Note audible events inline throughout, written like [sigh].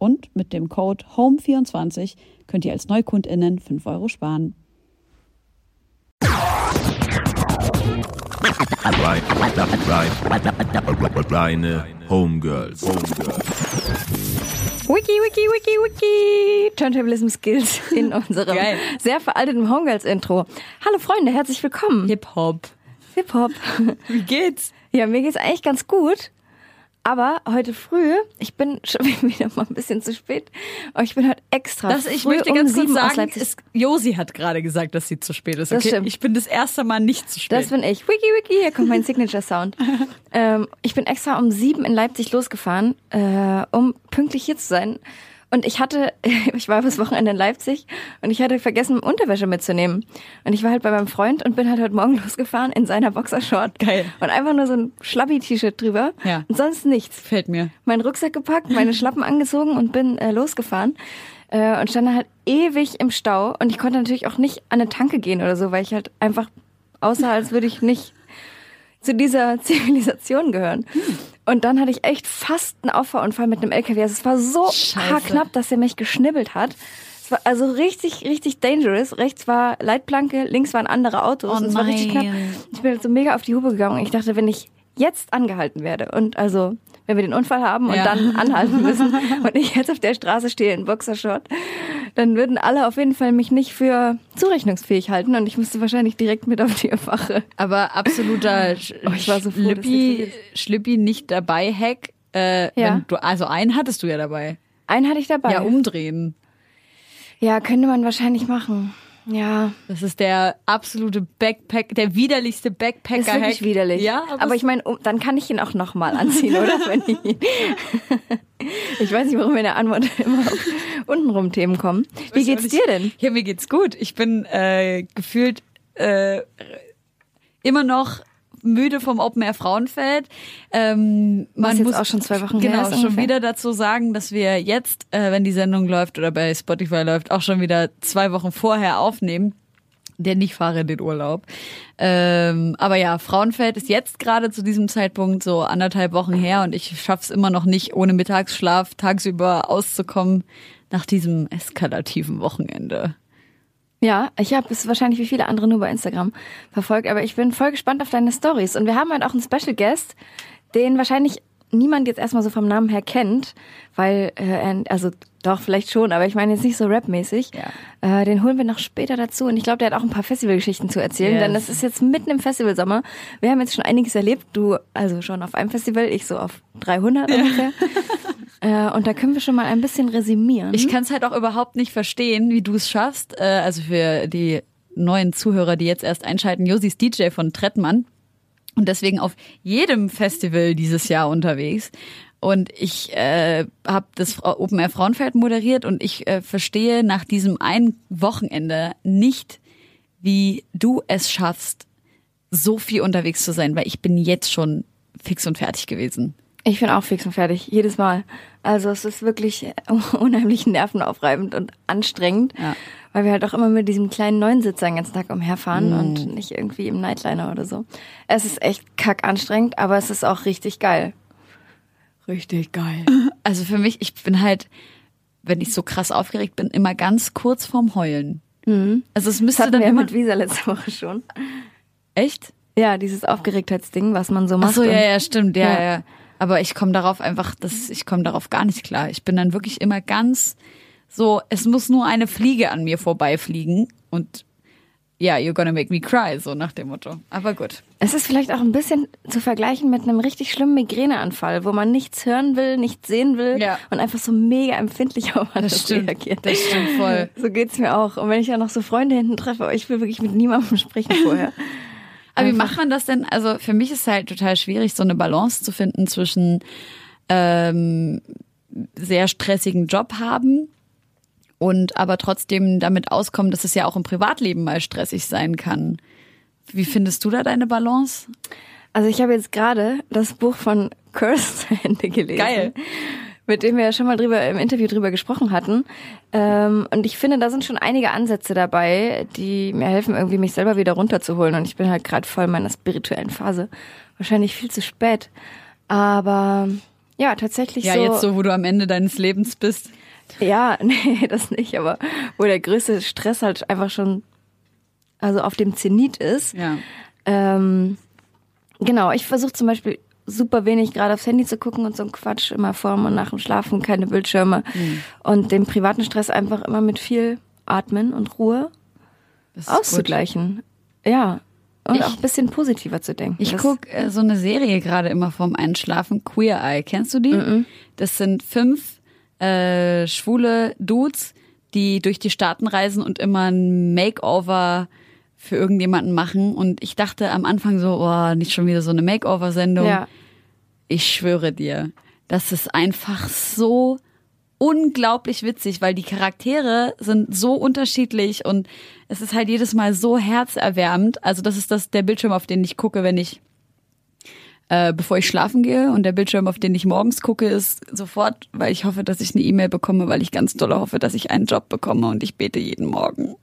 Und mit dem Code HOME24 könnt ihr als NeukundInnen 5 Euro sparen. Reine Homegirls. Wiki, wiki, wiki, wiki. Turntablism Skills [laughs] in unserem Geil. sehr veralteten Homegirls-Intro. Hallo Freunde, herzlich willkommen. Hip-Hop. Hip-Hop. Wie geht's? Ja, mir geht's eigentlich ganz gut. Aber heute früh, ich bin [laughs] schon wieder mal ein bisschen zu spät, aber ich bin heute extra Das, ich früh möchte um ganz kurz sieben aus sagen, es, Josi hat gerade gesagt, dass sie zu spät ist. Das Okay? stimmt. Ich bin das erste Mal nicht zu spät. Das bin ich. Wiki, wiki, hier kommt mein [laughs] Signature-Sound. ähm, ich bin extra um sieben in Leipzig losgefahren, äh, um pünktlich hier zu sein. Und ich hatte, [laughs] ich war bis Wochenende in Leipzig und ich hatte vergessen, Unterwäsche mitzunehmen. Und ich war halt bei meinem Freund und bin halt heute Morgen [laughs] losgefahren in seiner Boxershort. Geil. Und einfach nur so ein Schlabbi-T-Shirt drüber. Ja. Und sonst nichts. Fällt mir. Meinen Rucksack gepackt, meine Schlappen angezogen und bin äh, losgefahren. Äh, und stand dann halt ewig im Stau. Und ich konnte natürlich auch nicht an eine Tanke gehen oder so, weil ich halt einfach aussah, als würde ich nicht zu dieser [laughs] Zivilisation gehören. Und dann hatte ich echt fast einen Auffahrunfall mit einem LKW. Also es war so knapp, dass er mich geschnibbelt hat. Es war also richtig, richtig dangerous. Rechts war Leitplanke, links waren andere Autos. Oh und es war richtig knapp. Ich bin so mega auf die Hupe gegangen und ich dachte, wenn ich jetzt angehalten werde und also wenn wir den Unfall haben und Ja. dann anhalten müssen und ich jetzt auf der Straße stehe in Boxershort, dann würden alle auf jeden Fall mich nicht für zurechnungsfähig halten und ich müsste wahrscheinlich direkt mit auf die Wache. Aber absoluter [laughs] Sch Oh, ich war so froh, dass Schlippi, das Schlippi nicht dabei Hack. Äh, Ja. wenn du, also einen hattest du ja dabei. Einen hatte ich dabei. Ja, umdrehen. Ja, könnte man wahrscheinlich machen. Ja, Das ist der absolute Backpack, der widerlichste Backpacker. ist wirklich widerlich. Ja, aber, ich meine, um, dann kann ich ihn auch nochmal anziehen, oder? [laughs] Wenn ich, ich weiß nicht, warum in der Antwort [laughs] immer auf untenrum Themen kommen. Wie geht's dir denn? Ja, mir geht's gut. Ich bin äh, gefühlt äh, immer noch müde vom Open Air Frauenfeld. Ähm, man muss auch schon zwei Wochen genau schon ungefähr. wieder dazu sagen, dass wir jetzt, äh, wenn die Sendung läuft oder bei Spotify läuft, auch schon wieder zwei Wochen vorher aufnehmen. Denn ich fahre in den Urlaub. Ähm, aber ja, Frauenfeld ist jetzt gerade zu diesem Zeitpunkt so anderthalb Wochen her und ich schaff's immer noch nicht, ohne Mittagsschlaf tagsüber auszukommen nach diesem eskalativen Wochenende. Ja, ich habe es wahrscheinlich wie viele andere nur bei Instagram verfolgt, aber ich bin voll gespannt auf deine Stories. Und wir haben halt auch einen Special Guest, den wahrscheinlich niemand jetzt erstmal so vom Namen her kennt, weil, äh, also doch, vielleicht schon, aber ich meine jetzt nicht so rapmäßig. Ja. Äh, den holen wir noch später dazu. Und ich glaube, der hat auch ein paar Festivalgeschichten zu erzählen, Yes. denn es ist jetzt mitten im Festivalsommer. Wir haben jetzt schon einiges erlebt. Du, also schon auf einem Festival, ich so auf 300 ungefähr. [laughs] äh, und da können wir schon mal ein bisschen resümieren. Ich kann es halt auch überhaupt nicht verstehen, wie du es schaffst. Äh, also für die neuen Zuhörer, die jetzt erst einschalten, Josi ist DJ von Trettmann und deswegen auf jedem Festival dieses Jahr unterwegs. Und ich äh, habe das Open Air Frauenfeld moderiert und ich äh, verstehe nach diesem einen Wochenende nicht, wie du es schaffst, so viel unterwegs zu sein, weil ich bin jetzt schon fix und fertig gewesen. Ich bin auch fix und fertig, jedes Mal. Also es ist wirklich [laughs] unheimlich nervenaufreibend und anstrengend, Ja. Weil wir halt auch immer mit diesem kleinen Neunsitzer den ganzen Tag umherfahren und nicht irgendwie im Nightliner oder so. Es ist echt kack anstrengend, aber es ist auch richtig geil. Richtig geil. [laughs] Also für mich, ich bin halt, wenn ich so krass aufgeregt bin, immer ganz kurz vorm Heulen. Also es Das müsste hatten dann wir ja immer, mit Visa letzte Woche schon. echt? Ja, dieses Aufgeregtheitsding, was man so Ach macht. so, ja, ja, stimmt, ja, Ja. ja. Aber ich komme darauf einfach, das, ich komme darauf gar nicht klar. Ich bin dann wirklich immer ganz so, es muss nur eine Fliege an mir vorbeifliegen und ja, you're gonna make me cry, so nach dem Motto. Aber gut. Es ist vielleicht auch ein bisschen zu vergleichen mit einem richtig schlimmen Migräneanfall, wo man nichts hören will, nichts sehen will Ja. und einfach so mega empfindlich auf alles Das stimmt. reagiert. Das stimmt voll. So geht's mir auch. Und wenn ich ja noch so Freunde hinten treffe, ich will wirklich mit niemandem sprechen vorher. [laughs] Aber wie macht man das denn? Also für mich ist es halt total schwierig, so eine Balance zu finden zwischen ähm, sehr stressigen Job haben und aber trotzdem damit auskommen, dass es ja auch im Privatleben mal stressig sein kann. Wie findest du da deine Balance? Also ich habe jetzt gerade das Buch von Curse [laughs] zu Ende gelesen. Geil. Mit dem wir ja schon mal drüber im Interview drüber gesprochen hatten. Ähm, und ich finde, da sind schon einige Ansätze dabei, die mir helfen, irgendwie mich selber wieder runterzuholen. Und ich bin halt gerade voll in meiner spirituellen Phase. Wahrscheinlich viel zu spät. Aber ja, tatsächlich Ja, so. jetzt so, wo du am Ende deines Lebens bist. Ja, [laughs] nee, das nicht, aber wo der größte Stress halt einfach schon also auf dem Zenit ist. Ja. Ähm, genau, ich versuche zum Beispiel super wenig gerade aufs Handy zu gucken und so ein Quatsch immer vorm und nach dem Schlafen, keine Bildschirme Mhm. und den privaten Stress einfach immer mit viel Atmen und Ruhe ist gut. auszugleichen. Ja. Und Ich- auch ein bisschen positiver zu denken. Ich Das- guck äh, so eine Serie gerade immer vorm Einschlafen, Queer Eye. Kennst du die? Das sind fünf äh, schwule Dudes, die durch die Staaten reisen und immer ein Makeover für irgendjemanden machen. Und ich dachte am Anfang so, oh, nicht schon wieder so eine Makeover-Sendung. Ja. Ich schwöre dir, das ist einfach so unglaublich witzig, weil die Charaktere sind so unterschiedlich und es ist halt jedes Mal so herzerwärmend. Also das ist das der Bildschirm, auf den ich gucke, wenn ich äh, bevor ich schlafen gehe und der Bildschirm, auf den ich morgens gucke, ist sofort, weil ich hoffe, dass ich eine E-Mail bekomme, weil ich ganz doll hoffe, dass ich einen Job bekomme und ich bete jeden Morgen.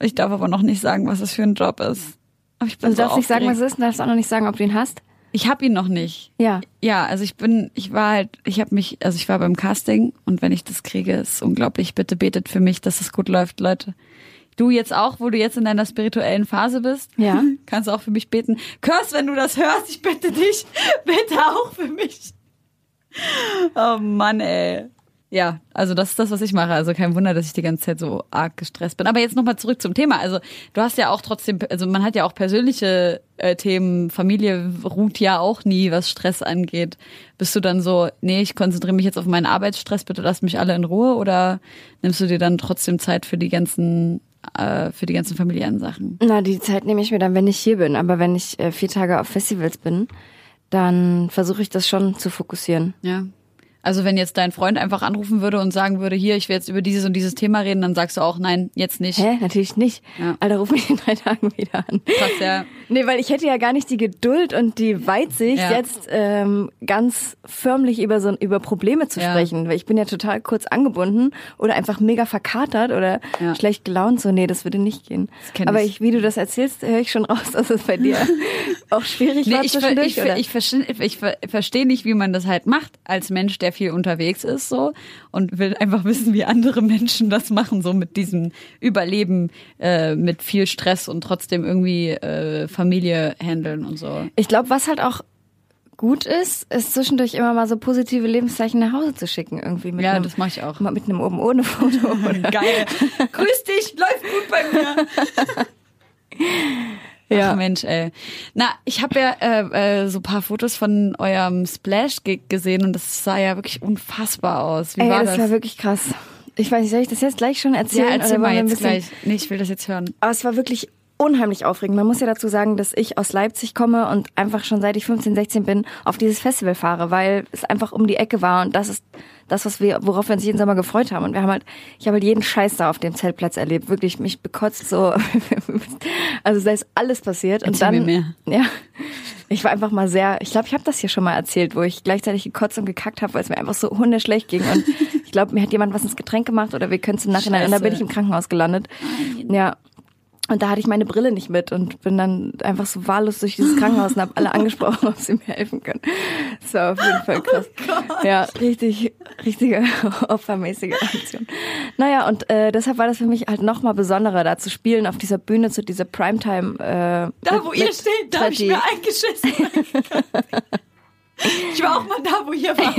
Ich darf aber noch nicht sagen, was es für ein Job ist. Aber ich bin Also du so darfst nicht sagen, was aufgeregt. es ist, und darfst auch noch nicht sagen, ob du ihn hast. Ich habe ihn noch nicht. Ja. Ja, also ich bin, ich war halt, ich habe mich, also ich war beim Casting und wenn ich das kriege, ist unglaublich. Bitte betet für mich, dass es gut läuft, Leute. Du jetzt auch, wo du jetzt in deiner spirituellen Phase bist, Ja. [laughs] kannst du auch für mich beten. Kurs, wenn du das hörst, ich bitte dich, [laughs] bitte auch für mich. Oh Mann, ey. Ja, also das ist das, was ich mache. Also kein Wunder, dass ich die ganze Zeit so arg gestresst bin. Aber jetzt nochmal zurück zum Thema. Also du hast ja auch trotzdem, also man hat ja auch persönliche äh, Themen. Familie ruht ja auch nie, was Stress angeht. Bist du dann so, nee, ich konzentriere mich jetzt auf meinen Arbeitsstress, bitte lasst mich alle in Ruhe? Oder nimmst du dir dann trotzdem Zeit für die ganzen, äh, für die ganzen familiären Sachen? Na, die Zeit nehme ich mir dann, wenn ich hier bin. Aber wenn ich äh, vier Tage auf Festivals bin, dann versuche ich das schon zu fokussieren. Ja. Also wenn jetzt dein Freund einfach anrufen würde und sagen würde, hier, ich will jetzt über dieses und dieses Thema reden, dann sagst du auch, nein, jetzt nicht. Hä? Natürlich nicht. Ja. Alter, ruf mich in drei Tagen wieder an. Krass, ja. Nee, weil ich hätte ja gar nicht die Geduld und die Weitsicht, Ja. jetzt ähm, ganz förmlich über so über Probleme zu Ja. sprechen. Weil ich bin ja total kurz angebunden oder einfach mega verkatert oder Ja. schlecht gelaunt. So, nee, das würde nicht gehen. kenn Aber ich. wie du das erzählst, höre ich schon raus, [laughs] dass es bei dir [laughs] auch schwierig Nee, war ich, ver- ich, ver- ich, verstehe, ich ver- verstehe nicht, wie man das halt macht als Mensch, der viel unterwegs ist so und will einfach wissen, wie andere Menschen das machen, so mit diesem Überleben, äh, mit viel Stress und trotzdem irgendwie äh, Familie handeln und so. Ich glaube, was halt auch gut ist, ist zwischendurch immer mal so positive Lebenszeichen nach Hause zu schicken irgendwie mit Ja, einem, das mache ich auch. mal mit einem oben ohne Foto [laughs] Geil. [laughs] Grüß dich, läuft gut bei mir. [laughs] ja. Ach Mensch, ey. Na, ich habe ja äh, äh, so paar Fotos von eurem Splash-Gig gesehen und das sah ja wirklich unfassbar aus. Wie Ey, war das, das? war wirklich krass. Ich weiß nicht, soll ich das jetzt gleich schon ja, erzählen? erzähl oder wollen mal jetzt bisschen- gleich. Nee, ich will das jetzt hören. Aber es war wirklich unheimlich aufregend. Man muss ja dazu sagen, dass ich aus Leipzig komme und einfach schon seit ich 15, 16 bin auf dieses Festival fahre, weil es einfach um die Ecke war und das ist das, was wir, worauf wir uns jeden Sommer gefreut haben. Und wir haben halt, ich habe halt jeden Scheiß da auf dem Zeltplatz erlebt. Wirklich mich bekotzt so. [laughs] Also da ist alles passiert. Und Erzähl dann, ja, ich war einfach mal sehr, ich glaube, ich habe das hier schon mal erzählt, wo ich gleichzeitig gekotzt und gekackt habe, weil es mir einfach so hundeschlecht ging. Und [laughs] ich glaube, mir hat jemand was ins Getränk gemacht oder wir können es im Nachhinein. Und da bin Scheiße. ich im Krankenhaus gelandet. Ja. Und da hatte ich meine Brille nicht mit und bin dann einfach so wahllos durch dieses Krankenhaus und habe alle [laughs] angesprochen, ob sie mir helfen können. Das war auf jeden Fall krass. ja, richtig, richtige [laughs] opfermäßige Aktion. Naja, und äh, deshalb war das für mich halt nochmal besonderer, da zu spielen auf dieser Bühne zu dieser Primetime. Äh, Da, mit- wo ihr steht, da habe ich mir eingeschissen. [laughs] Ich war auch mal da, wo ihr war.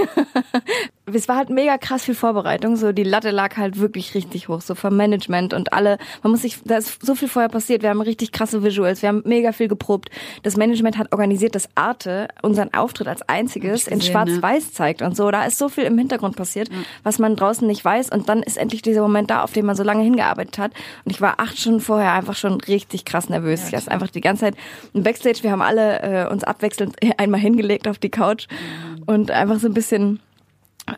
Es war halt mega krass viel Vorbereitung. So die Latte lag halt wirklich richtig hoch, so vom Management und alle. Man muss sich, da ist so viel vorher passiert. Wir haben richtig krasse Visuals, wir haben mega viel geprobt. Das Management hat organisiert, dass Arte unseren Auftritt als einziges gesehen, in Schwarz-Weiß zeigt und so. Da ist so viel im Hintergrund passiert, was man draußen nicht weiß. Und dann ist endlich dieser Moment da, auf den man so lange hingearbeitet hat. Und ich war acht Stunden vorher einfach schon richtig krass nervös. ich hatte einfach die ganze Zeit im Backstage. Wir haben alle äh, uns abwechselnd [laughs] einmal hingelegt auf die Couch und einfach so ein bisschen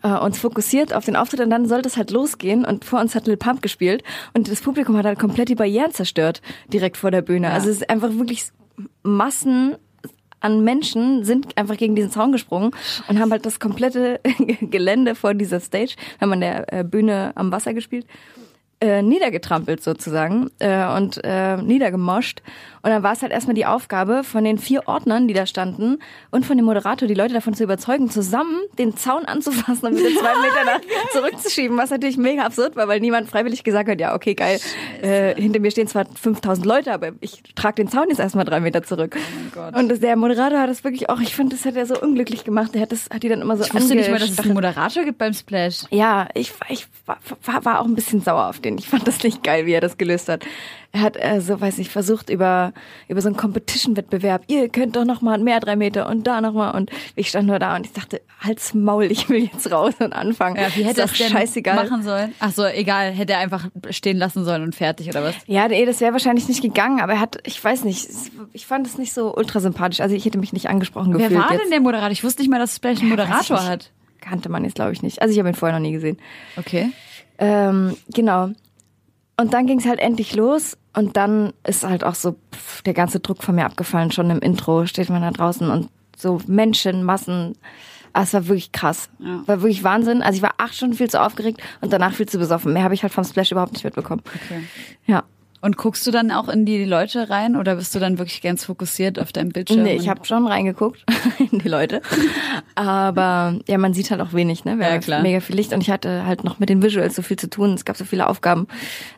äh, uns fokussiert auf den Auftritt und dann sollte es halt losgehen und vor uns hat Lil Pump gespielt und das Publikum hat halt komplett die Barrieren zerstört direkt vor der Bühne. Ja. Also es ist einfach wirklich Massen an Menschen sind einfach gegen diesen Zaun gesprungen und haben halt das komplette [laughs] Gelände vor dieser Stage, haben an der äh, Bühne am Wasser gespielt, äh, niedergetrampelt sozusagen äh, und äh, niedergemoscht. Und dann war es halt erstmal die Aufgabe von den vier Ordnern, die da standen, und von dem Moderator, die Leute davon zu überzeugen, zusammen den Zaun anzufassen und wieder zwei [laughs] Meter nach zurückzuschieben, was natürlich mega absurd war, weil niemand freiwillig gesagt hat, ja, okay, geil, äh, hinter mir stehen zwar 5000 Leute, aber ich trage den Zaun jetzt erstmal drei Meter zurück. Gott. Und der Moderator hat das wirklich auch, ich finde, das hat er so unglücklich gemacht. Der hat das, hat die dann immer so Ich wusste nicht mal, dass es einen Moderator gibt beim Splash. Ja, ich, war- ich war, war, war auch ein bisschen sauer auf den. Ich fand das nicht geil, wie er das gelöst hat. Er hat äh, so, weiß nicht, versucht über über so einen Competition-Wettbewerb. Ihr könnt doch noch mal mehr drei Meter und da noch mal. Und ich stand nur da und ich dachte, halt's Maul, ich will jetzt raus und anfangen. Ja, wie hätte er es doch denn scheißegal. machen sollen? Ach so, egal. Hätte er einfach stehen lassen sollen und fertig oder was? Ja, nee, das wäre wahrscheinlich nicht gegangen, aber er hat, ich weiß nicht, es- ich fand es nicht so ultra sympathisch. Also ich hätte mich nicht angesprochen Wer gefühlt. war jetzt. denn der Moderator? Ich wusste nicht mal, dass Splash einen Weiß ich Moderator nicht. hat. Kannte man jetzt, glaube ich, nicht. Also ich habe ihn vorher noch nie gesehen. Okay. Ähm, genau. Und dann ging es halt endlich los und dann ist halt auch so pff, der ganze Druck von mir abgefallen. Schon im Intro steht man da draußen und so Menschenmassen. Ah, es war wirklich krass. Ja. War wirklich Wahnsinn. Also ich war acht Stunden viel zu aufgeregt und danach viel zu besoffen. Mehr habe ich halt vom Splash überhaupt nicht mitbekommen. okay. Ja. Und guckst du dann auch in die Leute rein oder bist du dann wirklich ganz fokussiert auf deinem Bildschirm? Nee, ich habe schon reingeguckt [laughs] in die Leute. Aber ja, man sieht halt auch wenig, ne? Wir Ja, haben klar. Mega viel Licht und ich hatte halt noch mit den Visuals so viel zu tun. Es gab so viele Aufgaben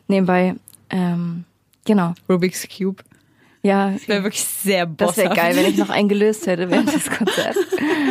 nebenbei. Ähm, genau. Rubik's Cube. Ja, Das wäre wirklich sehr das wäre bosshaft. geil, wenn ich noch einen gelöst hätte während des Konzerts.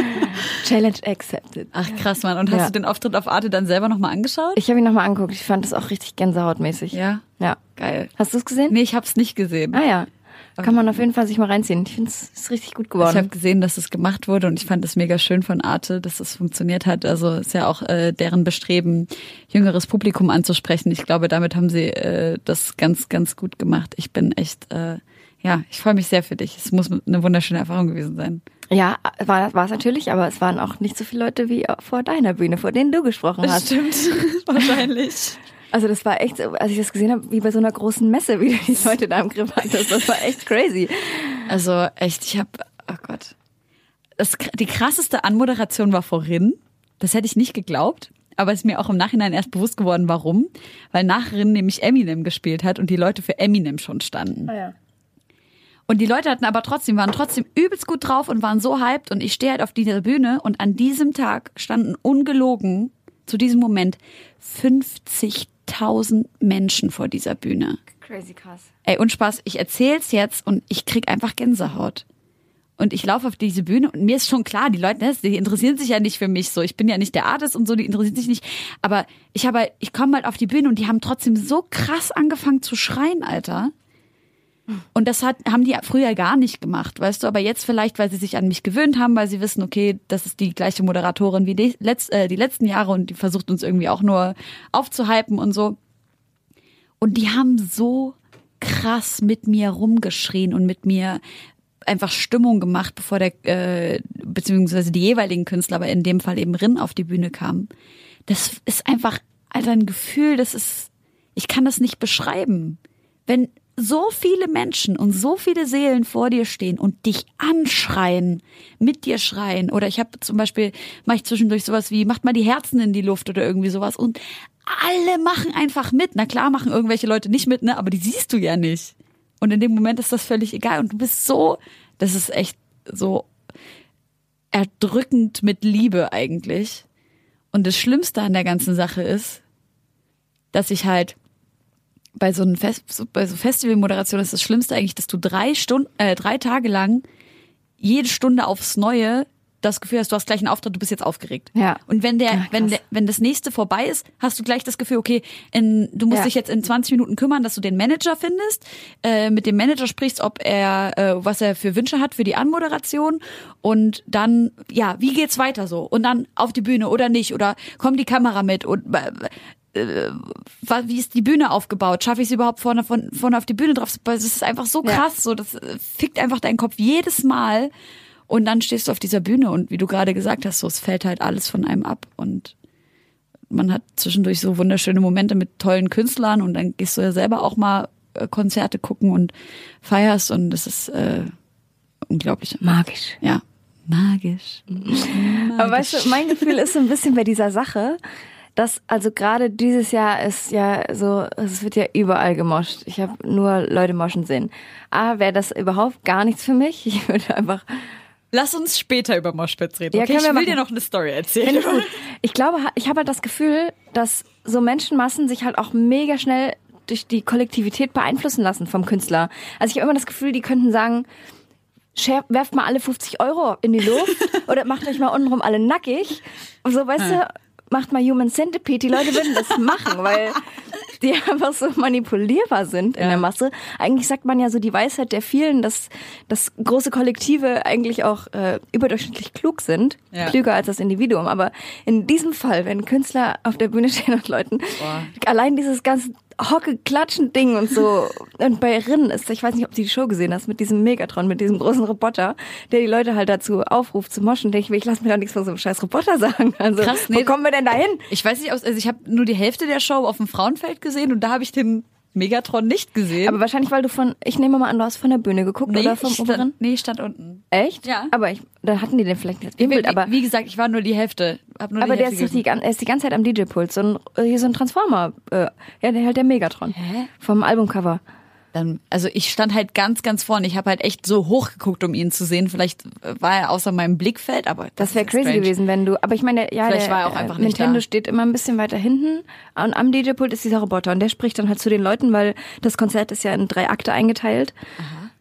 [laughs] Challenge accepted. Ach krass, Mann. Und hast Ja. du den Auftritt auf Arte dann selber nochmal angeschaut? Ich habe ihn nochmal angeguckt. Ich fand das auch richtig gänsehautmäßig. ja. Ja. Geil. Hast du es gesehen? Nee, ich hab's nicht gesehen. Ah ja. Kann man auf jeden Fall sich mal reinziehen. Ich finde es ist richtig gut geworden. Ich habe gesehen, dass es gemacht wurde und ich fand es mega schön von Arte, dass es funktioniert hat. Also ist ja auch äh, deren Bestreben, jüngeres Publikum anzusprechen. Ich glaube, damit haben sie äh, das ganz, ganz gut gemacht. Ich bin echt, äh, ja, ich freue mich sehr für dich. Es muss eine wunderschöne Erfahrung gewesen sein. Ja, war war es natürlich, aber es waren auch nicht so viele Leute wie vor deiner Bühne, vor denen du gesprochen hast. stimmt, [laughs] wahrscheinlich. Also das war echt, so, als ich das gesehen habe, wie bei so einer großen Messe, wie du die Leute da im Griff hattest. Das war echt crazy. Also echt, ich habe, oh Gott. Das, die krasseste Anmoderation war vorhin. Das hätte ich nicht geglaubt. Aber es ist mir auch im Nachhinein erst bewusst geworden, warum. Weil nachhin nämlich Eminem gespielt hat und die Leute für Eminem schon standen. ja. Und die Leute hatten aber trotzdem, waren trotzdem übelst gut drauf und waren so hyped. Und ich stehe halt auf dieser Bühne und an diesem Tag standen ungelogen zu diesem Moment 50.000 Menschen vor dieser Bühne. Crazy krass. Ey, und Spaß, ich erzähl's jetzt und ich krieg einfach Gänsehaut. Und ich laufe auf diese Bühne und mir ist schon klar, die Leute, ne, die interessieren sich ja nicht für mich so. Ich bin ja nicht der Artist und so, die interessieren sich nicht. Aber ich habe, ich komme halt auf die Bühne und die haben trotzdem so krass angefangen zu schreien, Alter. Und das hat, haben die früher gar nicht gemacht, weißt du, aber jetzt vielleicht, weil sie sich an mich gewöhnt haben, weil sie wissen, okay, das ist die gleiche Moderatorin wie die, letzt, äh, die letzten Jahre und die versucht uns irgendwie auch nur aufzuhypen und so. Und die haben so krass mit mir rumgeschrien und mit mir einfach Stimmung gemacht, bevor der, äh, beziehungsweise die jeweiligen Künstler, aber in dem Fall eben Rin auf die Bühne kamen. Das ist einfach, Alter, ein Gefühl, das ist, ich kann das nicht beschreiben. Wenn so viele Menschen und so viele Seelen vor dir stehen und dich anschreien, mit dir schreien. Oder ich habe zum Beispiel, mache ich zwischendurch sowas wie, macht mal die Herzen in die Luft oder irgendwie sowas. Und alle machen einfach mit. Na klar machen irgendwelche Leute nicht mit, ne? Aber die siehst du ja nicht. Und in dem Moment ist das völlig egal. Und du bist so, das ist echt so erdrückend mit Liebe eigentlich. Und das Schlimmste an der ganzen Sache ist, dass ich halt bei so einem Fest, bei so Festivalmoderation ist das Schlimmste eigentlich, dass du drei Stunden, äh, drei Tage lang jede Stunde aufs Neue das Gefühl hast, du hast gleich einen Auftritt, du bist jetzt aufgeregt. Ja. Und wenn der, Ja, wenn krass. der, wenn das nächste vorbei ist, hast du gleich das Gefühl, okay, in, du musst Ja. dich jetzt in 20 Minuten kümmern, dass du den Manager findest, äh, mit dem Manager sprichst, ob er, äh, was er für Wünsche hat für die Anmoderation und dann, ja, wie geht's weiter so? Und dann auf die Bühne oder nicht oder kommt die Kamera mit und äh, wa- wie ist die Bühne aufgebaut? Schaffe ich es überhaupt vorne, von, vorne auf die Bühne drauf? Es ist einfach so Ja. krass, so das äh, fickt einfach deinen Kopf jedes Mal. Und dann stehst du auf dieser Bühne und wie du gerade gesagt hast, so es fällt halt alles von einem ab und man hat zwischendurch so wunderschöne Momente mit tollen Künstlern und dann gehst du ja selber auch mal äh, Konzerte gucken und feierst und das ist äh, unglaublich. Magisch. Ja, magisch. Aber weißt du, mein Gefühl ist so ein bisschen bei dieser Sache, dass also gerade dieses Jahr ist ja so, es wird ja überall gemoscht. Ich habe nur Leute moschen sehen. A, wäre das überhaupt gar nichts für mich. [laughs] Ich würde einfach Lass uns später über Moshpits reden. Ja, okay? Ich will machen. dir noch eine Story erzählen. Ich. Ich glaube, ich habe halt das Gefühl, dass so Menschenmassen sich halt auch mega schnell durch die Kollektivität beeinflussen lassen vom Künstler. Also ich habe immer das Gefühl, die könnten sagen, werft mal alle 50 Euro in die Luft [laughs] oder macht euch mal untenrum alle nackig. Und so, weißt du, macht mal Human Centipede. Die Leute würden das machen, weil die [laughs] einfach so manipulierbar sind in der Masse. Eigentlich sagt man ja so die Weisheit der vielen, dass, dass große Kollektive eigentlich auch äh, überdurchschnittlich klug sind. Ja. Klüger als das Individuum. Aber in diesem Fall, wenn Künstler auf der Bühne stehen und Leuten allein dieses ganze Hocke klatschen Ding und so und bei Rin ist, ich weiß nicht, ob du die Show gesehen hast, mit diesem Megatron, mit diesem großen Roboter, der die Leute halt dazu aufruft zu moschen, denke ich mir, ich lass mir doch nichts von so einem scheiß Roboter [laughs] sagen. Also, Krass, wo nee. kommen wir denn dahin? Ich weiß nicht, also ich habe nur die Hälfte der Show auf dem Frauenfeld gesehen und da habe ich den Megatron nicht gesehen. Aber wahrscheinlich, weil du von, ich nehme mal an, du hast von der Bühne geguckt nee, oder vom ich oberen? stand, nee, ich stand unten. Echt? Ja. Aber ich, da hatten die den vielleicht nicht Wie, Bild, aber wie gesagt, ich war nur die Hälfte. Hab nur Aber die der ist, Hälfte die, er ist die ganze Zeit am DJ-Pult. So ein, äh, hier so ein Transformer. Äh, ja, der halt der Megatron. Hä? Vom Albumcover. Dann, also ich stand halt ganz, ganz vorne. Ich habe halt echt so hoch geguckt, um ihn zu sehen. Vielleicht war er außer meinem Blickfeld, aber das, Das wäre crazy strange. gewesen, wenn du. Aber ich meine, ja, Vielleicht der, war er auch einfach nicht Nintendo da. steht immer ein bisschen weiter hinten. Und am DJ-Pult ist dieser Roboter. Und der spricht dann halt zu den Leuten, weil das Konzert ist ja in drei Akte eingeteilt.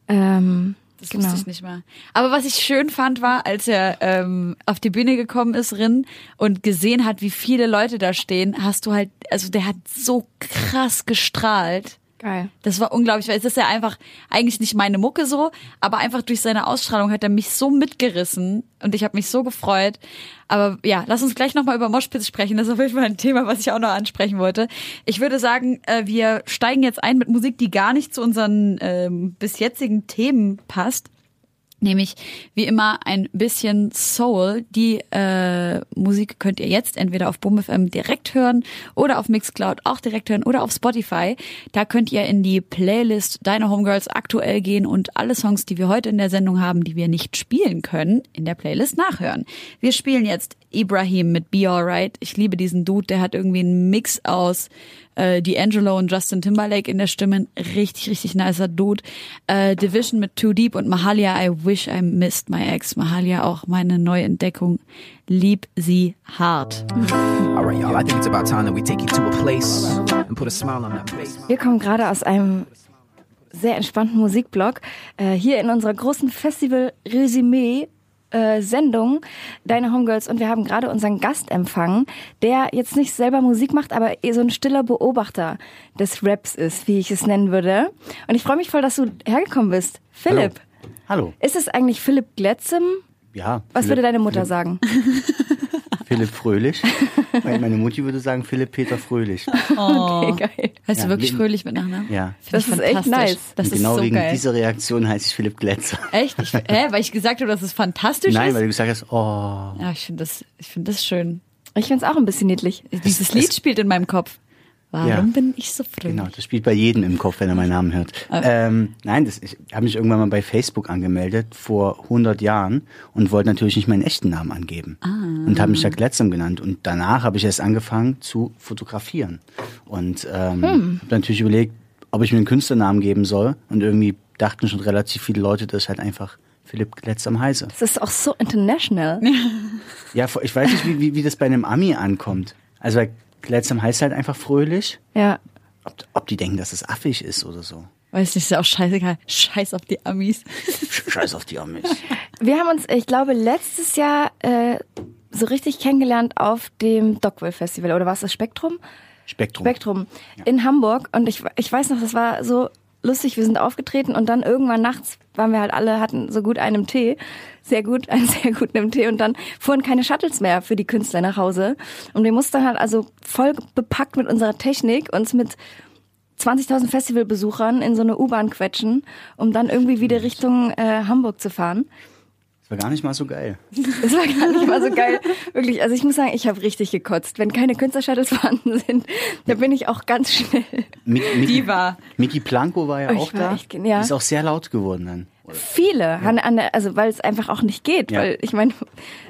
Ähm, Das genau. wusste ich nicht mehr. Aber was ich schön fand, war, als er ähm, auf die Bühne gekommen ist, Rin, und gesehen hat, wie viele Leute da stehen, hast du halt, also der hat so krass gestrahlt. Geil. Das war unglaublich, weil es ist ja einfach eigentlich nicht meine Mucke so, aber einfach durch seine Ausstrahlung hat er mich so mitgerissen und ich habe mich so gefreut. Aber ja, lass uns gleich nochmal über Moshpits sprechen. Das ist auf jeden Fall ein Thema, was ich auch noch ansprechen wollte. Ich würde sagen, äh, wir steigen jetzt ein mit Musik, die gar nicht zu unseren ähm, bis jetzigen Themen passt. Nämlich wie immer ein bisschen Soul. Die äh, Musik könnt ihr jetzt entweder auf BoomFM direkt hören oder auf Mixcloud auch direkt hören oder auf Spotify. Da könnt ihr in die Playlist Deine Homegirls aktuell gehen und alle Songs, die wir heute in der Sendung haben, die wir nicht spielen können, in der Playlist nachhören. Wir spielen jetzt Ibrahim mit Be Alright. Ich liebe diesen Dude, der hat irgendwie einen Mix aus äh, D'Angelo und Justin Timberlake in der Stimme. Richtig, richtig nicer Dude. Äh, Division mit Too Deep und Mahalia, I Wish I Missed My Ex. Mahalia auch meine Neuentdeckung. Lieb sie hart. All right, y'all. I think it's about time that we take you to a place and put a smile on that face. Wir kommen gerade aus einem sehr entspannten Musikblog. Äh, hier in unserer großen Festival-Resümee. Äh, Sendung Deine Homegirls und wir haben gerade unseren Gast empfangen, der jetzt nicht selber Musik macht, aber so ein stiller Beobachter des Raps ist, wie ich es nennen würde. Und ich freue mich voll, dass du hergekommen bist. Philipp, Hallo. ist es eigentlich Philipp Gletzem? Ja. Was Philipp- würde deine Mutter Philipp, sagen? [laughs] Philipp Fröhlich. [laughs] Meine Mutti würde sagen Philipp Peter Fröhlich. [laughs] Okay, geil. Heißt Ja, du wirklich wie- fröhlich mit Nachnamen? Ja. Find Das ich ist echt nice. Das Und ist genau so wegen geil. dieser Reaktion heiße ich Philipp Glätzer. Echt? Ich, hä? Weil ich gesagt habe, dass es fantastisch Nein, ist? weil du gesagt hast, oh. ja, ich finde das, ich finde das schön. Ich find's auch ein bisschen niedlich. Dieses es- Lied spielt in meinem Kopf. Warum Ja. bin ich so fröhlich? Genau, das spielt bei jedem im Kopf, wenn er meinen Namen hört. Ähm, nein, das, ich habe mich irgendwann mal bei Facebook angemeldet vor 100 Jahren und wollte natürlich nicht meinen echten Namen angeben und habe mich da Glätzem genannt und danach habe ich erst angefangen zu fotografieren und ähm, habe natürlich überlegt, ob ich mir einen Künstlernamen geben soll und irgendwie dachten schon relativ viele Leute, dass ich halt einfach Philipp Glätzem heiße. Das ist auch so international. Ja, ich weiß nicht, wie, wie, wie das bei einem Ami ankommt. Also Glätzem heißt halt einfach fröhlich. Ja. Ob, ob die denken, dass es affig ist oder so. Weiß nicht, ist ja auch scheißegal. Scheiß auf die Amis. [laughs] Scheiß auf die Amis. Wir haben uns, ich glaube, letztes Jahr äh, so richtig kennengelernt auf dem Dogville Festival. Oder war es das Spektrum? Spektrum. Spektrum in Hamburg. Und ich, ich weiß noch, das war so lustig. Wir sind aufgetreten und dann irgendwann nachts waren wir halt alle, hatten so gut einen Tee. Sehr gut, [laughs] einen sehr guten Tee. Und dann fuhren keine Shuttles mehr für die Künstler nach Hause. Und wir mussten halt also voll bepackt mit unserer Technik uns mit 20.000 Festivalbesuchern in so eine U-Bahn quetschen, um dann irgendwie wieder Richtung äh, Hamburg zu fahren. Das war gar nicht mal so geil. [laughs] Das war gar nicht mal so geil. Wirklich, also ich muss sagen, ich habe richtig gekotzt. Wenn keine Künstlershuttles [laughs] vorhanden sind, da bin ich auch ganz schnell. Mi Miki, Die war. Miki Planko war ja Oh, ich auch war da. echt ja. Die ist auch sehr laut geworden dann. Viele, an, an der, also weil es einfach auch nicht geht. Ja. Weil ich meine,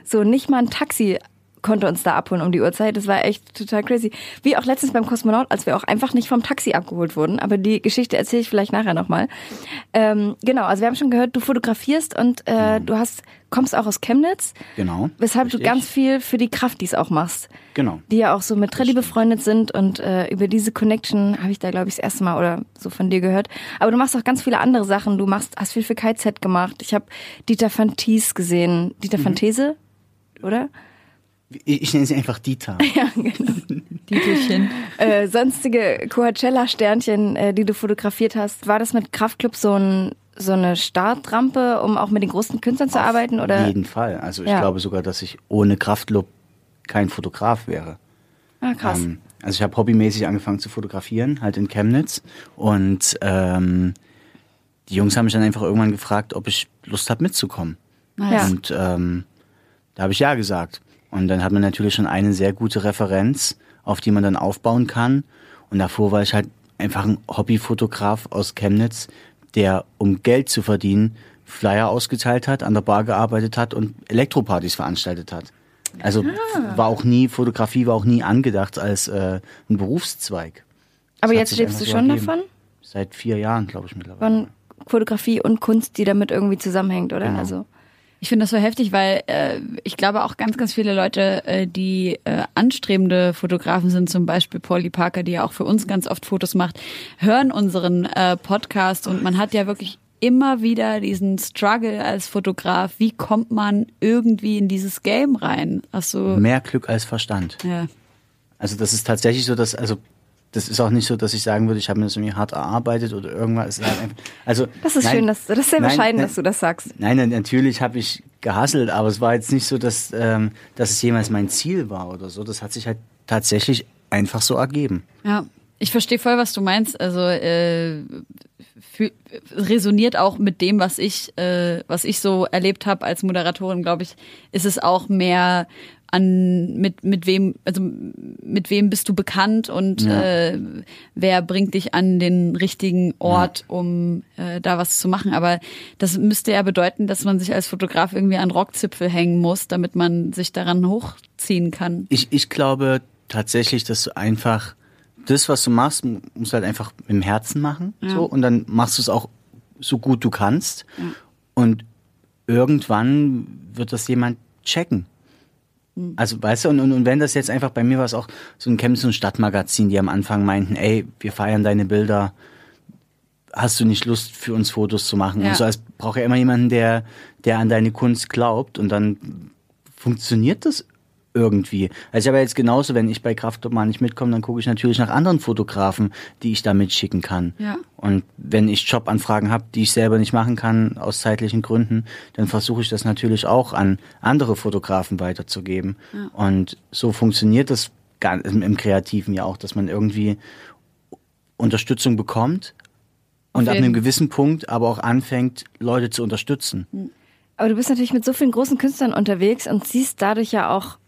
so nicht mal ein Taxi konnte uns da abholen um die Uhrzeit. Das war echt total crazy. Wie auch letztens beim Kosmonaut, als wir auch einfach nicht vom Taxi abgeholt wurden. Aber die Geschichte erzähle ich vielleicht nachher nochmal. Ähm, genau, also wir haben schon gehört, du fotografierst und äh, du hast kommst auch aus Chemnitz, Genau. weshalb du Richtig. ganz viel für die Kraftis auch machst. Genau. die ja auch so mit Trelli befreundet sind und äh, über diese Connection habe ich da glaube ich das erste Mal oder so von dir gehört. Aber du machst auch ganz viele andere Sachen. Du machst hast viel für KZ gemacht. Ich habe Dieter van Thies gesehen. Dieter Mhm. van These, oder? Ich, ich nenne sie einfach Dieter. [laughs] Ja, genau. Dieterchen. äh, sonstige Coachella-Sternchen, äh, die du fotografiert hast. War das mit Kraftclub so ein so eine Startrampe, um auch mit den großen Künstlern zu arbeiten? Auf jeden Fall. Also ich Ja. glaube sogar, dass ich ohne Kraftclub kein Fotograf wäre. Ah, krass. Ähm, also ich habe hobbymäßig angefangen zu fotografieren, halt in Chemnitz. Und ähm, die Jungs haben mich dann einfach irgendwann gefragt, ob ich Lust habe mitzukommen. Ja. Und ähm, da habe ich ja gesagt. Und dann hat man natürlich schon eine sehr gute Referenz, auf die man dann aufbauen kann. Und davor war ich halt einfach ein Hobbyfotograf aus Chemnitz, der, um Geld zu verdienen, Flyer ausgeteilt hat, an der Bar gearbeitet hat und Elektropartys veranstaltet hat. Also Ah. war auch nie, Fotografie war auch nie angedacht als äh, ein Berufszweig. Das Aber jetzt lebst du schon ergeben. davon? Seit vier Jahren, glaube ich, mittlerweile. Von Fotografie und Kunst, die damit irgendwie zusammenhängt, oder? Genau. Also Ich finde das so heftig, weil äh, ich glaube auch ganz, ganz viele Leute, äh, die äh, anstrebende Fotografen sind, zum Beispiel Polly Parker, die ja auch für uns ganz oft Fotos macht, hören unseren äh, Podcast und man hat ja wirklich immer wieder diesen Struggle als Fotograf. Wie kommt man irgendwie in dieses Game rein? Hast du Mehr Glück als Verstand. ja. Also das ist tatsächlich so, dass, also das ist auch nicht so, dass ich sagen würde, ich habe mir das irgendwie hart erarbeitet oder irgendwas. Also, Das ist nein, schön, dass du, das ist sehr nein, bescheiden, nein, dass du das sagst. Nein, nein, natürlich habe ich gehasselt, aber es war jetzt nicht so, dass, ähm, dass es jemals mein Ziel war oder so. Das hat sich halt tatsächlich einfach so ergeben. Ja, ich verstehe voll, was du meinst. Also äh, für, resoniert auch mit dem, was ich, äh, was ich so erlebt habe als Moderatorin, glaube ich, ist es auch mehr an mit mit wem also mit wem bist du bekannt und Ja. äh, wer bringt dich an den richtigen Ort, um äh, da was zu machen. Aber das müsste ja bedeuten, dass man sich als Fotograf irgendwie an Rockzipfel hängen muss, damit man sich daran hochziehen kann. Ich, ich glaube tatsächlich, dass du einfach das, was du machst, mu- musst du halt einfach mit dem Herzen machen. So, und dann machst du es auch so gut du kannst. Und irgendwann wird das jemand checken. Also, weißt du, und, und, und wenn das jetzt einfach, bei mir war es auch so ein Chemnitz und Stadtmagazin, die am Anfang meinten, ey, wir feiern deine Bilder, hast du nicht Lust für uns Fotos zu machen? Ja. Und so, es braucht ja immer jemanden, der, der an deine Kunst glaubt und dann funktioniert das irgendwie. Also ich habe jetzt genauso, wenn ich bei Kraftclub mal nicht mitkomme, dann gucke ich natürlich nach anderen Fotografen, die ich da mitschicken kann. Ja. Und wenn ich Jobanfragen habe, die ich selber nicht machen kann, aus zeitlichen Gründen, dann versuche ich das natürlich auch an andere Fotografen weiterzugeben. Und so funktioniert das im, Kreativen ja auch, dass man irgendwie Unterstützung bekommt und ab einem gewissen Punkt aber auch anfängt, Leute zu unterstützen. Aber du bist natürlich mit so vielen großen Künstlern unterwegs und siehst dadurch ja auch,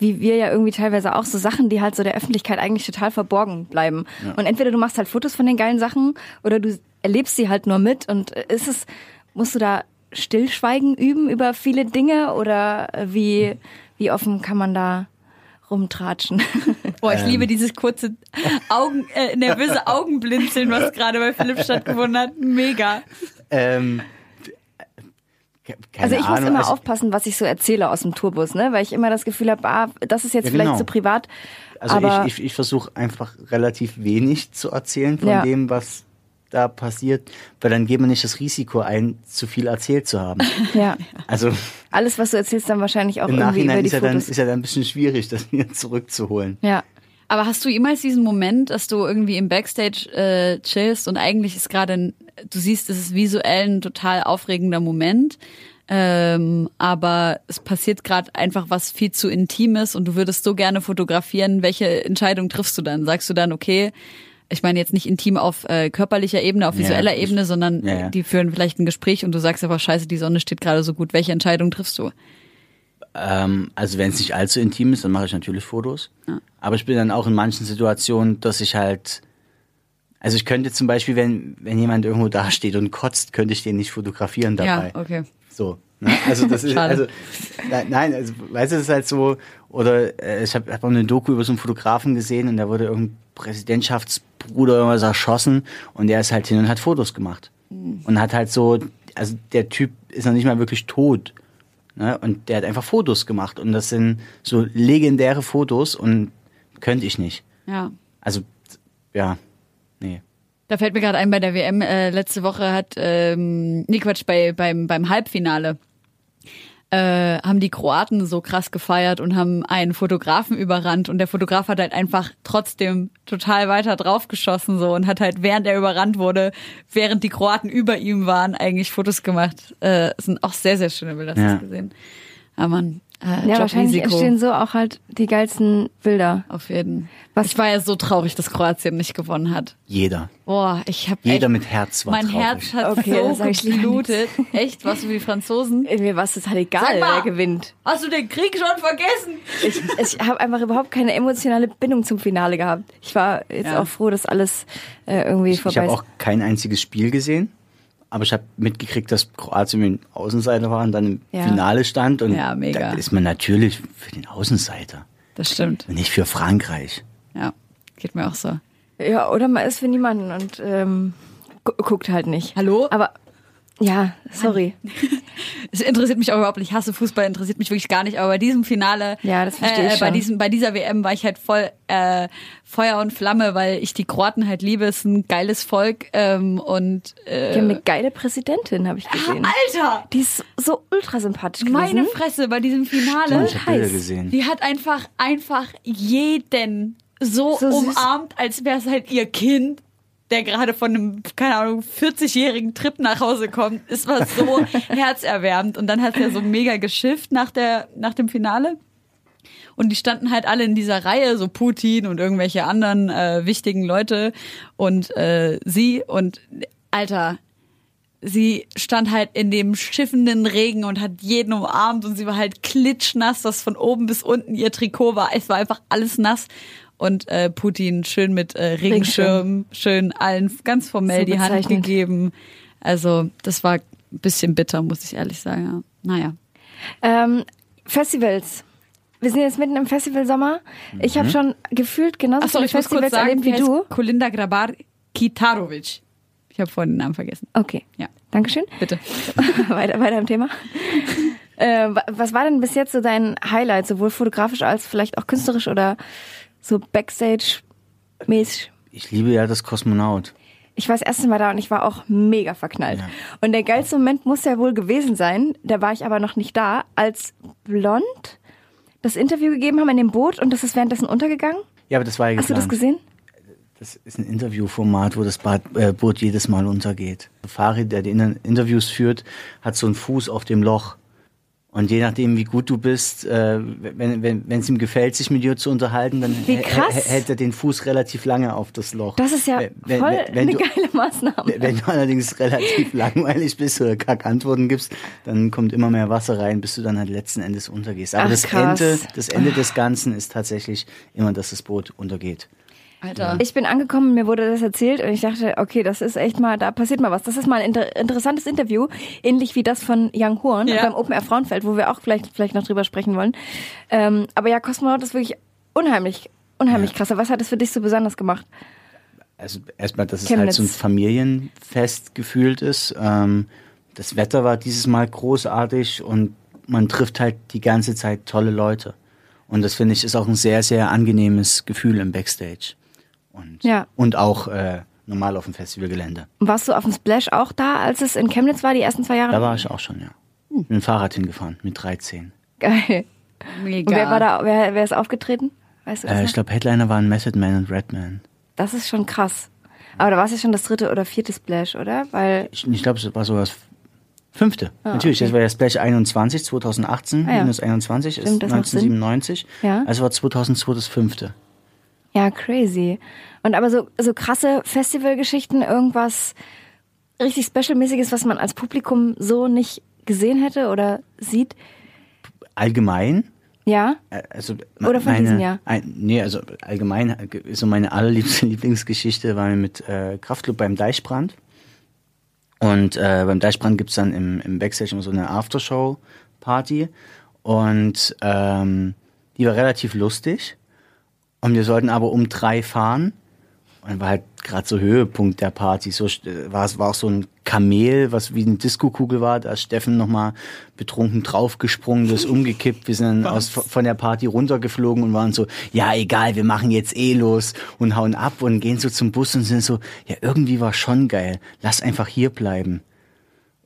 wie wir ja irgendwie teilweise auch so Sachen, die halt so der Öffentlichkeit eigentlich total verborgen bleiben. Und entweder du machst halt Fotos von den geilen Sachen oder du erlebst sie halt nur mit und ist es, musst du da Stillschweigen üben über viele Dinge oder wie, wie offen kann man da rumtratschen? [laughs] Boah, ich liebe dieses kurze Augen, äh, nervöse Augenblinzeln, was [laughs] gerade bei Philipp stattgefunden hat. Mega. Ähm, Also ich muss Ahnung, immer also- aufpassen, was ich so erzähle aus dem Tourbus, ne? Weil ich immer das Gefühl habe, ah, das ist jetzt Ja, vielleicht genau. zu privat. Also aber ich, ich, ich versuche einfach relativ wenig zu erzählen von Ja. dem, was da passiert, weil dann geht man nicht das Risiko ein, zu viel erzählt zu haben. [laughs] Ja. Also Alles, was du erzählst, dann wahrscheinlich auch im irgendwie über Nachhinein die ist ja, dann, ist ja dann ein bisschen schwierig, das [laughs] wieder zurückzuholen. ja. Aber hast du jemals diesen Moment, dass du irgendwie im Backstage äh, chillst und eigentlich ist gerade, ein- du siehst, es ist visuell ein total aufregender Moment, ähm, aber es passiert gerade einfach was viel zu Intimes und du würdest so gerne fotografieren. Welche Entscheidung triffst du dann? Sagst du dann, okay, ich meine jetzt nicht intim auf äh, körperlicher Ebene, auf Ja, visueller ich- Ebene, sondern ja, ja. die führen vielleicht ein Gespräch und du sagst einfach, scheiße, die Sonne steht gerade so gut. Welche Entscheidung triffst du? Ähm, also wenn es nicht allzu intim ist, dann mache ich natürlich Fotos. Aber ich bin dann auch in manchen Situationen, dass ich halt, also ich könnte zum Beispiel, wenn, wenn jemand irgendwo dasteht und kotzt, könnte ich den nicht fotografieren dabei. Ja, okay. So. Ne? Also das [laughs] ist, also, nein, also weißt du, es ist halt so, oder äh, ich habe hab auch eine Doku über so einen Fotografen gesehen und da wurde irgendein Präsidentschaftsbruder irgendwas erschossen und der ist halt hin und hat Fotos gemacht. Und hat halt so, also der Typ ist noch nicht mal wirklich tot. Ne? Und der hat einfach Fotos gemacht und das sind so legendäre Fotos und könnte ich nicht. Ja. Also, ja, nee. Da fällt mir gerade ein, bei der WM äh, letzte Woche hat, ähm, nee Quatsch, bei, beim, beim Halbfinale äh, haben die Kroaten so krass gefeiert und haben einen Fotografen überrannt und der Fotograf hat halt einfach trotzdem total weiter draufgeschossen so und hat halt während er überrannt wurde, während die Kroaten über ihm waren, eigentlich Fotos gemacht. Äh, sind auch sehr, sehr schöne Bilder, hast du Ja. gesehen. Aber man, äh, Ja, wahrscheinlich entstehen so auch halt die geilsten Bilder. Auf jeden. Was- ich war ja so traurig, dass Kroatien nicht gewonnen hat. Jeder. Boah, ich habe Jeder echt, mit Herz war mein traurig. Herz hat Okay, so ich geblutet. Echt, was für die Franzosen? Mir war es total egal, mal. wer gewinnt. Hast du den Krieg schon vergessen? Ich, ich habe einfach überhaupt keine emotionale Bindung zum Finale gehabt. Ich war jetzt Ja. auch froh, dass alles äh, irgendwie Ich, ich vorbei habe ist. auch kein einziges Spiel gesehen, aber ich habe mitgekriegt, dass Kroatien mit dem Außenseiter war und dann im Ja. Finale stand. Und Ja, mega. da ist man natürlich für den Außenseiter Das stimmt. und nicht für Frankreich. Ja, geht mir auch so. Ja, oder man ist für niemanden und ähm, gu guckt halt nicht. Hallo? Aber ja, sorry. [laughs] Es interessiert mich auch überhaupt nicht. Ich hasse Fußball, interessiert mich wirklich gar nicht. Aber bei diesem Finale, Ja, das verstehe ich äh, bei diesem, bei dieser WM war ich halt voll äh, Feuer und Flamme, weil ich die Kroaten halt liebe. Es ist ein geiles Volk ähm, und äh, Die haben eine geile Präsidentin, habe ich gesehen. Alter, Die ist so ultra sympathisch gewesen. meine Fresse bei diesem Finale. Ich habe Bilder heiß. gesehen. Die hat einfach, einfach jeden so, So süß. umarmt, als wäre es halt ihr Kind, der gerade von einem, keine Ahnung, 40-jährigen Trip nach Hause kommt. Es war so [laughs] herzerwärmend. Und dann hat er so mega geschifft nach, der, nach dem Finale. Und die standen halt alle in dieser Reihe, so Putin und irgendwelche anderen äh, wichtigen Leute und äh, sie und Alter, sie stand halt in dem schiffenden Regen und hat jeden umarmt und sie war halt klitschnass, dass von oben bis unten ihr Trikot war. Es war einfach alles nass. Und äh, Putin schön mit äh, Regenschirm, schön allen ganz formell So die Hand gegeben. Also das war ein bisschen bitter, muss ich ehrlich sagen. Ja. Naja. Ähm, Festivals. Wir sind jetzt mitten im Festivalsommer. Ich habe schon gefühlt genauso Achso, viele ich muss kurz Festivals sagen, erlebt wie du. Kolinda Grabar Kitarovic. Ich habe vorhin den Namen vergessen. Okay. Ja, Dankeschön. bitte. [laughs] weiter, weiter im Thema. [laughs] Äh, wa- was war denn bis jetzt so dein Highlight, sowohl fotografisch als vielleicht auch künstlerisch oder so Backstage-mäßig? Ich liebe ja das Kosmonaut. Ich war das erste Mal da und ich war auch mega verknallt. Ja. Und der geilste Moment muss ja wohl gewesen sein, da war ich aber noch nicht da, als Blond das Interview gegeben haben in dem Boot und das ist währenddessen untergegangen. Ja, aber das war ja Hast du das geplant. gesehen? Das ist ein Interviewformat, wo das Bad, äh, Boot jedes Mal untergeht. Farid, der die Inter Interviews führt, hat so einen Fuß auf dem Loch. Und je nachdem, wie gut du bist, äh, wenn wenn wenn, es ihm gefällt, sich mit dir zu unterhalten, dann hält er den Fuß relativ lange auf das Loch. Das ist ja Wenn- wenn- voll wenn eine du- geile Maßnahme. Wenn du allerdings relativ langweilig bist oder Kackantworten gibst, dann kommt immer mehr Wasser rein, bis du dann halt letzten Endes untergehst. Aber Ach, das krass. Ende, das Ende des Ganzen ist tatsächlich immer, dass das Boot untergeht. Alter. Ich bin angekommen, mir wurde das erzählt und ich dachte, okay, das ist echt mal, da passiert mal was. Das ist mal ein inter interessantes Interview, ähnlich wie das von Young Horn Ja. beim Open Air Frauenfeld, wo wir auch vielleicht, vielleicht noch drüber sprechen wollen. Ähm, aber ja, Kosmonaut ist wirklich unheimlich, unheimlich krass. Was hat es für dich so besonders gemacht? Also erstmal, dass es Chemnitz. halt so ein Familienfest gefühlt ist. Ähm, das Wetter war dieses Mal großartig und man trifft halt die ganze Zeit tolle Leute. Und das finde ich ist auch ein sehr, sehr angenehmes Gefühl im Backstage. Und, Ja. und auch äh, normal auf dem Festivalgelände. Und warst du auf dem Splash auch da, als es in Chemnitz war, die ersten zwei Jahre? Da war ich auch schon, ja. Mit dem Fahrrad hingefahren, mit 13. Geil. Mega. Und wer war da, wer, wer ist aufgetreten? Weißt du das Äh, ich glaube, Headliner waren Method Man und Redman. Das ist schon krass. Aber da war es ja schon das dritte oder vierte Splash, oder? Weil, Ich, ich glaube, es war sogar das fünfte. Natürlich, das war ja Splash 21, 2018, Ah, ja. minus 21 ist Stimmt, Sinn. 1997. Ja. Also war 2002 das fünfte. Ja, crazy. Und aber so, so krasse Festivalgeschichten, irgendwas richtig Special-mäßiges, was man als Publikum so nicht gesehen hätte oder sieht. Allgemein Ja? Also Oder von meine, diesem Jahr? Ein, nee, also allgemein äh, so meine allerliebste [laughs] Lieblingsgeschichte war mit äh, Kraftclub beim Deichbrand. Und äh, beim Deichbrand gibt's dann im, im Backstage immer so eine Aftershow-Party. Und ähm, die war relativ lustig. Und wir sollten aber um drei fahren. Und war halt gerade so Höhepunkt der Party. So äh, war es war auch so ein Kamel, was wie eine Diskokugel war. Da ist Steffen nochmal betrunken draufgesprungen, das ist umgekippt. Wir sind dann aus, von der Party runtergeflogen und waren so, ja egal, wir machen jetzt eh los und hauen ab und gehen so zum Bus und sind so, ja irgendwie war schon geil. Lass einfach hier bleiben.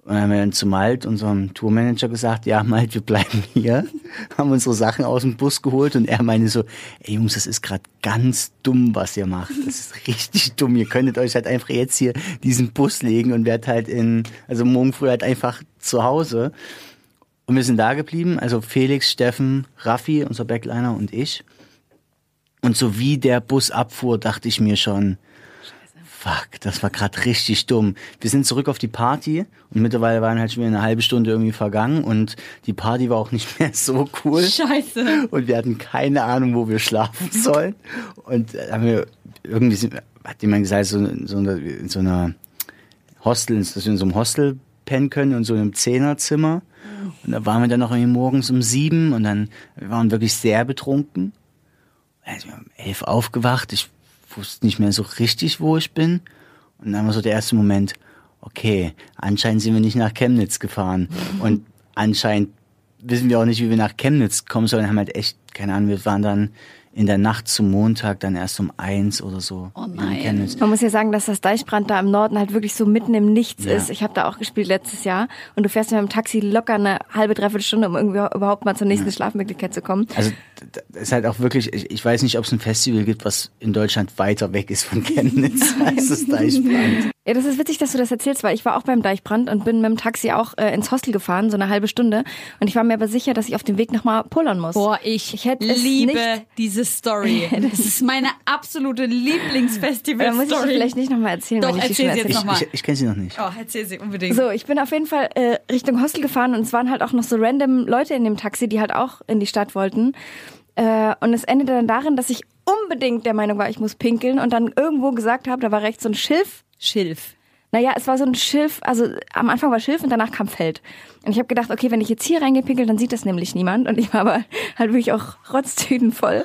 Und dann haben wir dann zu Malt, unserem Tourmanager, gesagt, ja, Malt, wir bleiben hier. [laughs] haben unsere Sachen aus dem Bus geholt und er meinte so, ey Jungs, das ist gerade ganz dumm, was ihr macht. Das ist richtig dumm. Ihr könntet euch halt einfach jetzt hier diesen Bus legen und werdet halt in, also morgen früh halt einfach zu Hause. Und wir sind da geblieben, also Felix, Steffen, Raffi, unser Backliner und ich. Und so wie der Bus abfuhr, dachte ich mir schon, fuck, das war gerade richtig dumm. Wir sind zurück auf die Party und mittlerweile waren halt schon wieder eine halbe Stunde irgendwie vergangen und die Party war auch nicht mehr so cool. Scheiße. Und wir hatten keine Ahnung, wo wir schlafen sollen. Und äh, haben wir irgendwie, sind, hat jemand gesagt, so, so, in so einer Hostel, dass wir in so einem Hostel pennen können, in so einem Zehnerzimmer. Und da waren wir dann noch irgendwie morgens um sieben und dann wir waren wirklich sehr betrunken. Also wir haben um elf aufgewacht. Ich wusste nicht mehr so richtig, wo ich bin. Und dann war so der erste Moment, okay, anscheinend sind wir nicht nach Chemnitz gefahren. Und anscheinend wissen wir auch nicht, wie wir nach Chemnitz kommen sollen. Haben halt echt, keine Ahnung, wir waren dann in der Nacht zum Montag, dann erst um eins oder so Oh in nein. Man muss ja sagen, dass das Deichbrand da im Norden halt wirklich so mitten im Nichts Ja. ist. Ich habe da auch gespielt letztes Jahr und du fährst mit dem Taxi locker eine halbe, dreiviertel Stunde, um irgendwie überhaupt mal zur nächsten Schlafmöglichkeit zu kommen. Also ist halt auch wirklich, ich, ich weiß nicht, ob es ein Festival gibt, was in Deutschland weiter weg ist von Chemnitz [laughs] als das Deichbrand. Ja, das ist witzig, dass du das erzählst, weil ich war auch beim Deichbrand und bin mit dem Taxi auch äh, ins Hostel gefahren, so eine halbe Stunde. Und ich war mir aber sicher, dass ich auf dem Weg nochmal pullern muss. Boah, ich, Ich hätte es liebe nicht- diese Story. [laughs] Das ist meine absolute da muss ich Lieblingsfestival-Story. vielleicht nicht nochmal erzählen, Doch, ich erzähl sie jetzt erzählt noch mal. Ich, ich kenne sie noch nicht. Oh, erzähl sie unbedingt. So, ich bin auf jeden Fall äh, Richtung Hostel gefahren und es waren halt auch noch so random Leute in dem Taxi, die halt auch in die Stadt wollten. Äh, und es endete dann darin, dass ich unbedingt der Meinung war, ich muss pinkeln und dann irgendwo gesagt habe, da war rechts so ein Schilf. Schilf. Naja, es war so ein Schilf, also am Anfang war Schilf und danach kam Feld. Und ich habe gedacht, okay, wenn ich jetzt hier reingepinkelt, dann sieht das nämlich niemand. Und ich war aber halt wirklich auch rotztüten voll.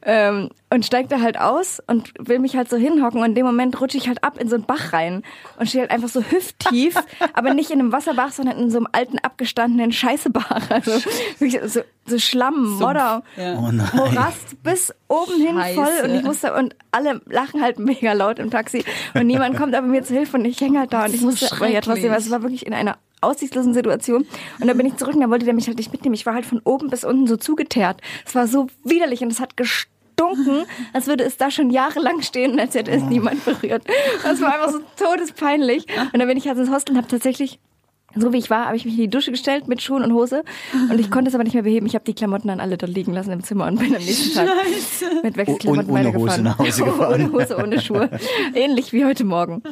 Ähm, und steig da halt aus und will mich halt so hinhocken. Und in dem Moment rutsche ich halt ab in so einen Bach rein und stehe halt einfach so hüfttief, [laughs] aber nicht in einem Wasserbach, sondern in so einem alten, abgestandenen Scheißebach. [laughs] Also wirklich so, so Schlamm, Modder, Ja. Oh nein. Morast bis oben hin Scheiße. voll. Und ich musste, und alle lachen halt mega laut im Taxi. Und niemand kommt aber mir zu Hilfe und ich hänge halt da und ich So musste, aber ja trotzdem, also es war wirklich in einer aussichtslosen Situation. Und dann bin ich zurück und dann wollte der mich halt nicht mitnehmen. Ich war halt von oben bis unten so zugeteert. Es war so widerlich und es hat gestunken, als würde es da schon jahrelang stehen und als hätte es niemand berührt. Das war einfach so todespeinlich. Und dann bin ich halt ins Hostel und habe tatsächlich so wie ich war, habe ich mich in die Dusche gestellt mit Schuhen und Hose und ich konnte es aber nicht mehr beheben. Ich habe die Klamotten dann alle dort liegen lassen im Zimmer und bin am nächsten Tag mit Wechselklamotten Und ohne. Hose nach Hause gefahren. ohne Hose, ohne Schuhe. Ähnlich wie heute Morgen.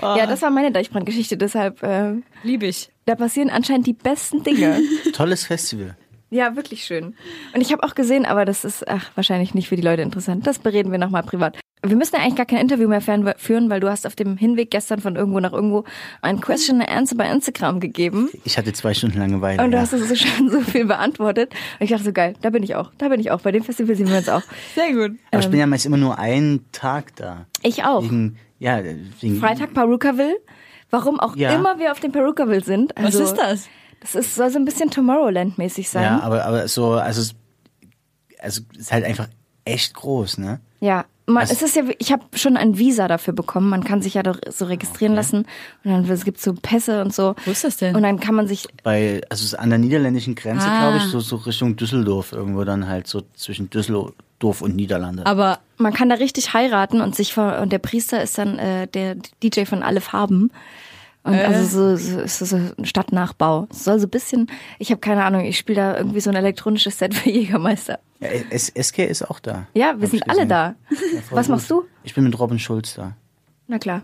Ja, das war meine Deichbrandgeschichte. Deshalb, äh, Lieb ich. da passieren anscheinend die besten Dinge. Tolles Festival. Ja, wirklich schön. Und ich habe auch gesehen, aber das ist ach, wahrscheinlich nicht für die Leute interessant. Das bereden wir nochmal privat. Wir müssen ja eigentlich gar kein Interview mehr führen, weil du hast auf dem Hinweg gestern von irgendwo nach irgendwo ein Question and Answer bei Instagram gegeben. Ich hatte zwei Stunden Langeweile. Und du ja. hast es [laughs] schon so viel beantwortet. Und ich dachte so, geil, da bin ich auch. Da bin ich auch. Bei dem Festival sehen wir uns auch. Sehr gut. Aber ich bin ja meist immer nur einen Tag da. Ich auch. Wegen, ja, wegen, Freitag Perukaville. Warum auch Ja. immer wir auf dem Perukaville sind. Was Also, ist das? Das ist, soll so ein bisschen Tomorrowland-mäßig sein. Ja, aber, aber so, also, es- also, es ist halt einfach echt groß, ne? Ja, man, Also- es ist ja, ich habe schon ein Visa dafür bekommen. Man kann sich ja doch so registrieren lassen und dann es gibt so Pässe und so. Wo ist das denn? Und dann kann man sich Bei, also es ist an der niederländischen Grenze, Ah. glaube ich, so, so Richtung Düsseldorf, irgendwo dann halt so zwischen Düsseldorf und Niederlande. Aber man kann da richtig heiraten und sich und der Priester ist dann äh, der DJ von alle Farben. Und Äh. also so, so ist so ein Stadtnachbau. Es soll so ein bisschen, ich habe keine Ahnung, ich spiele da irgendwie so ein elektronisches Set für [laughs] Jägermeister. ja, S SK ist auch da. Ja, wir sind alle da. Ja, Was gut. machst du? Ich bin mit Robin Schulz da. Na klar.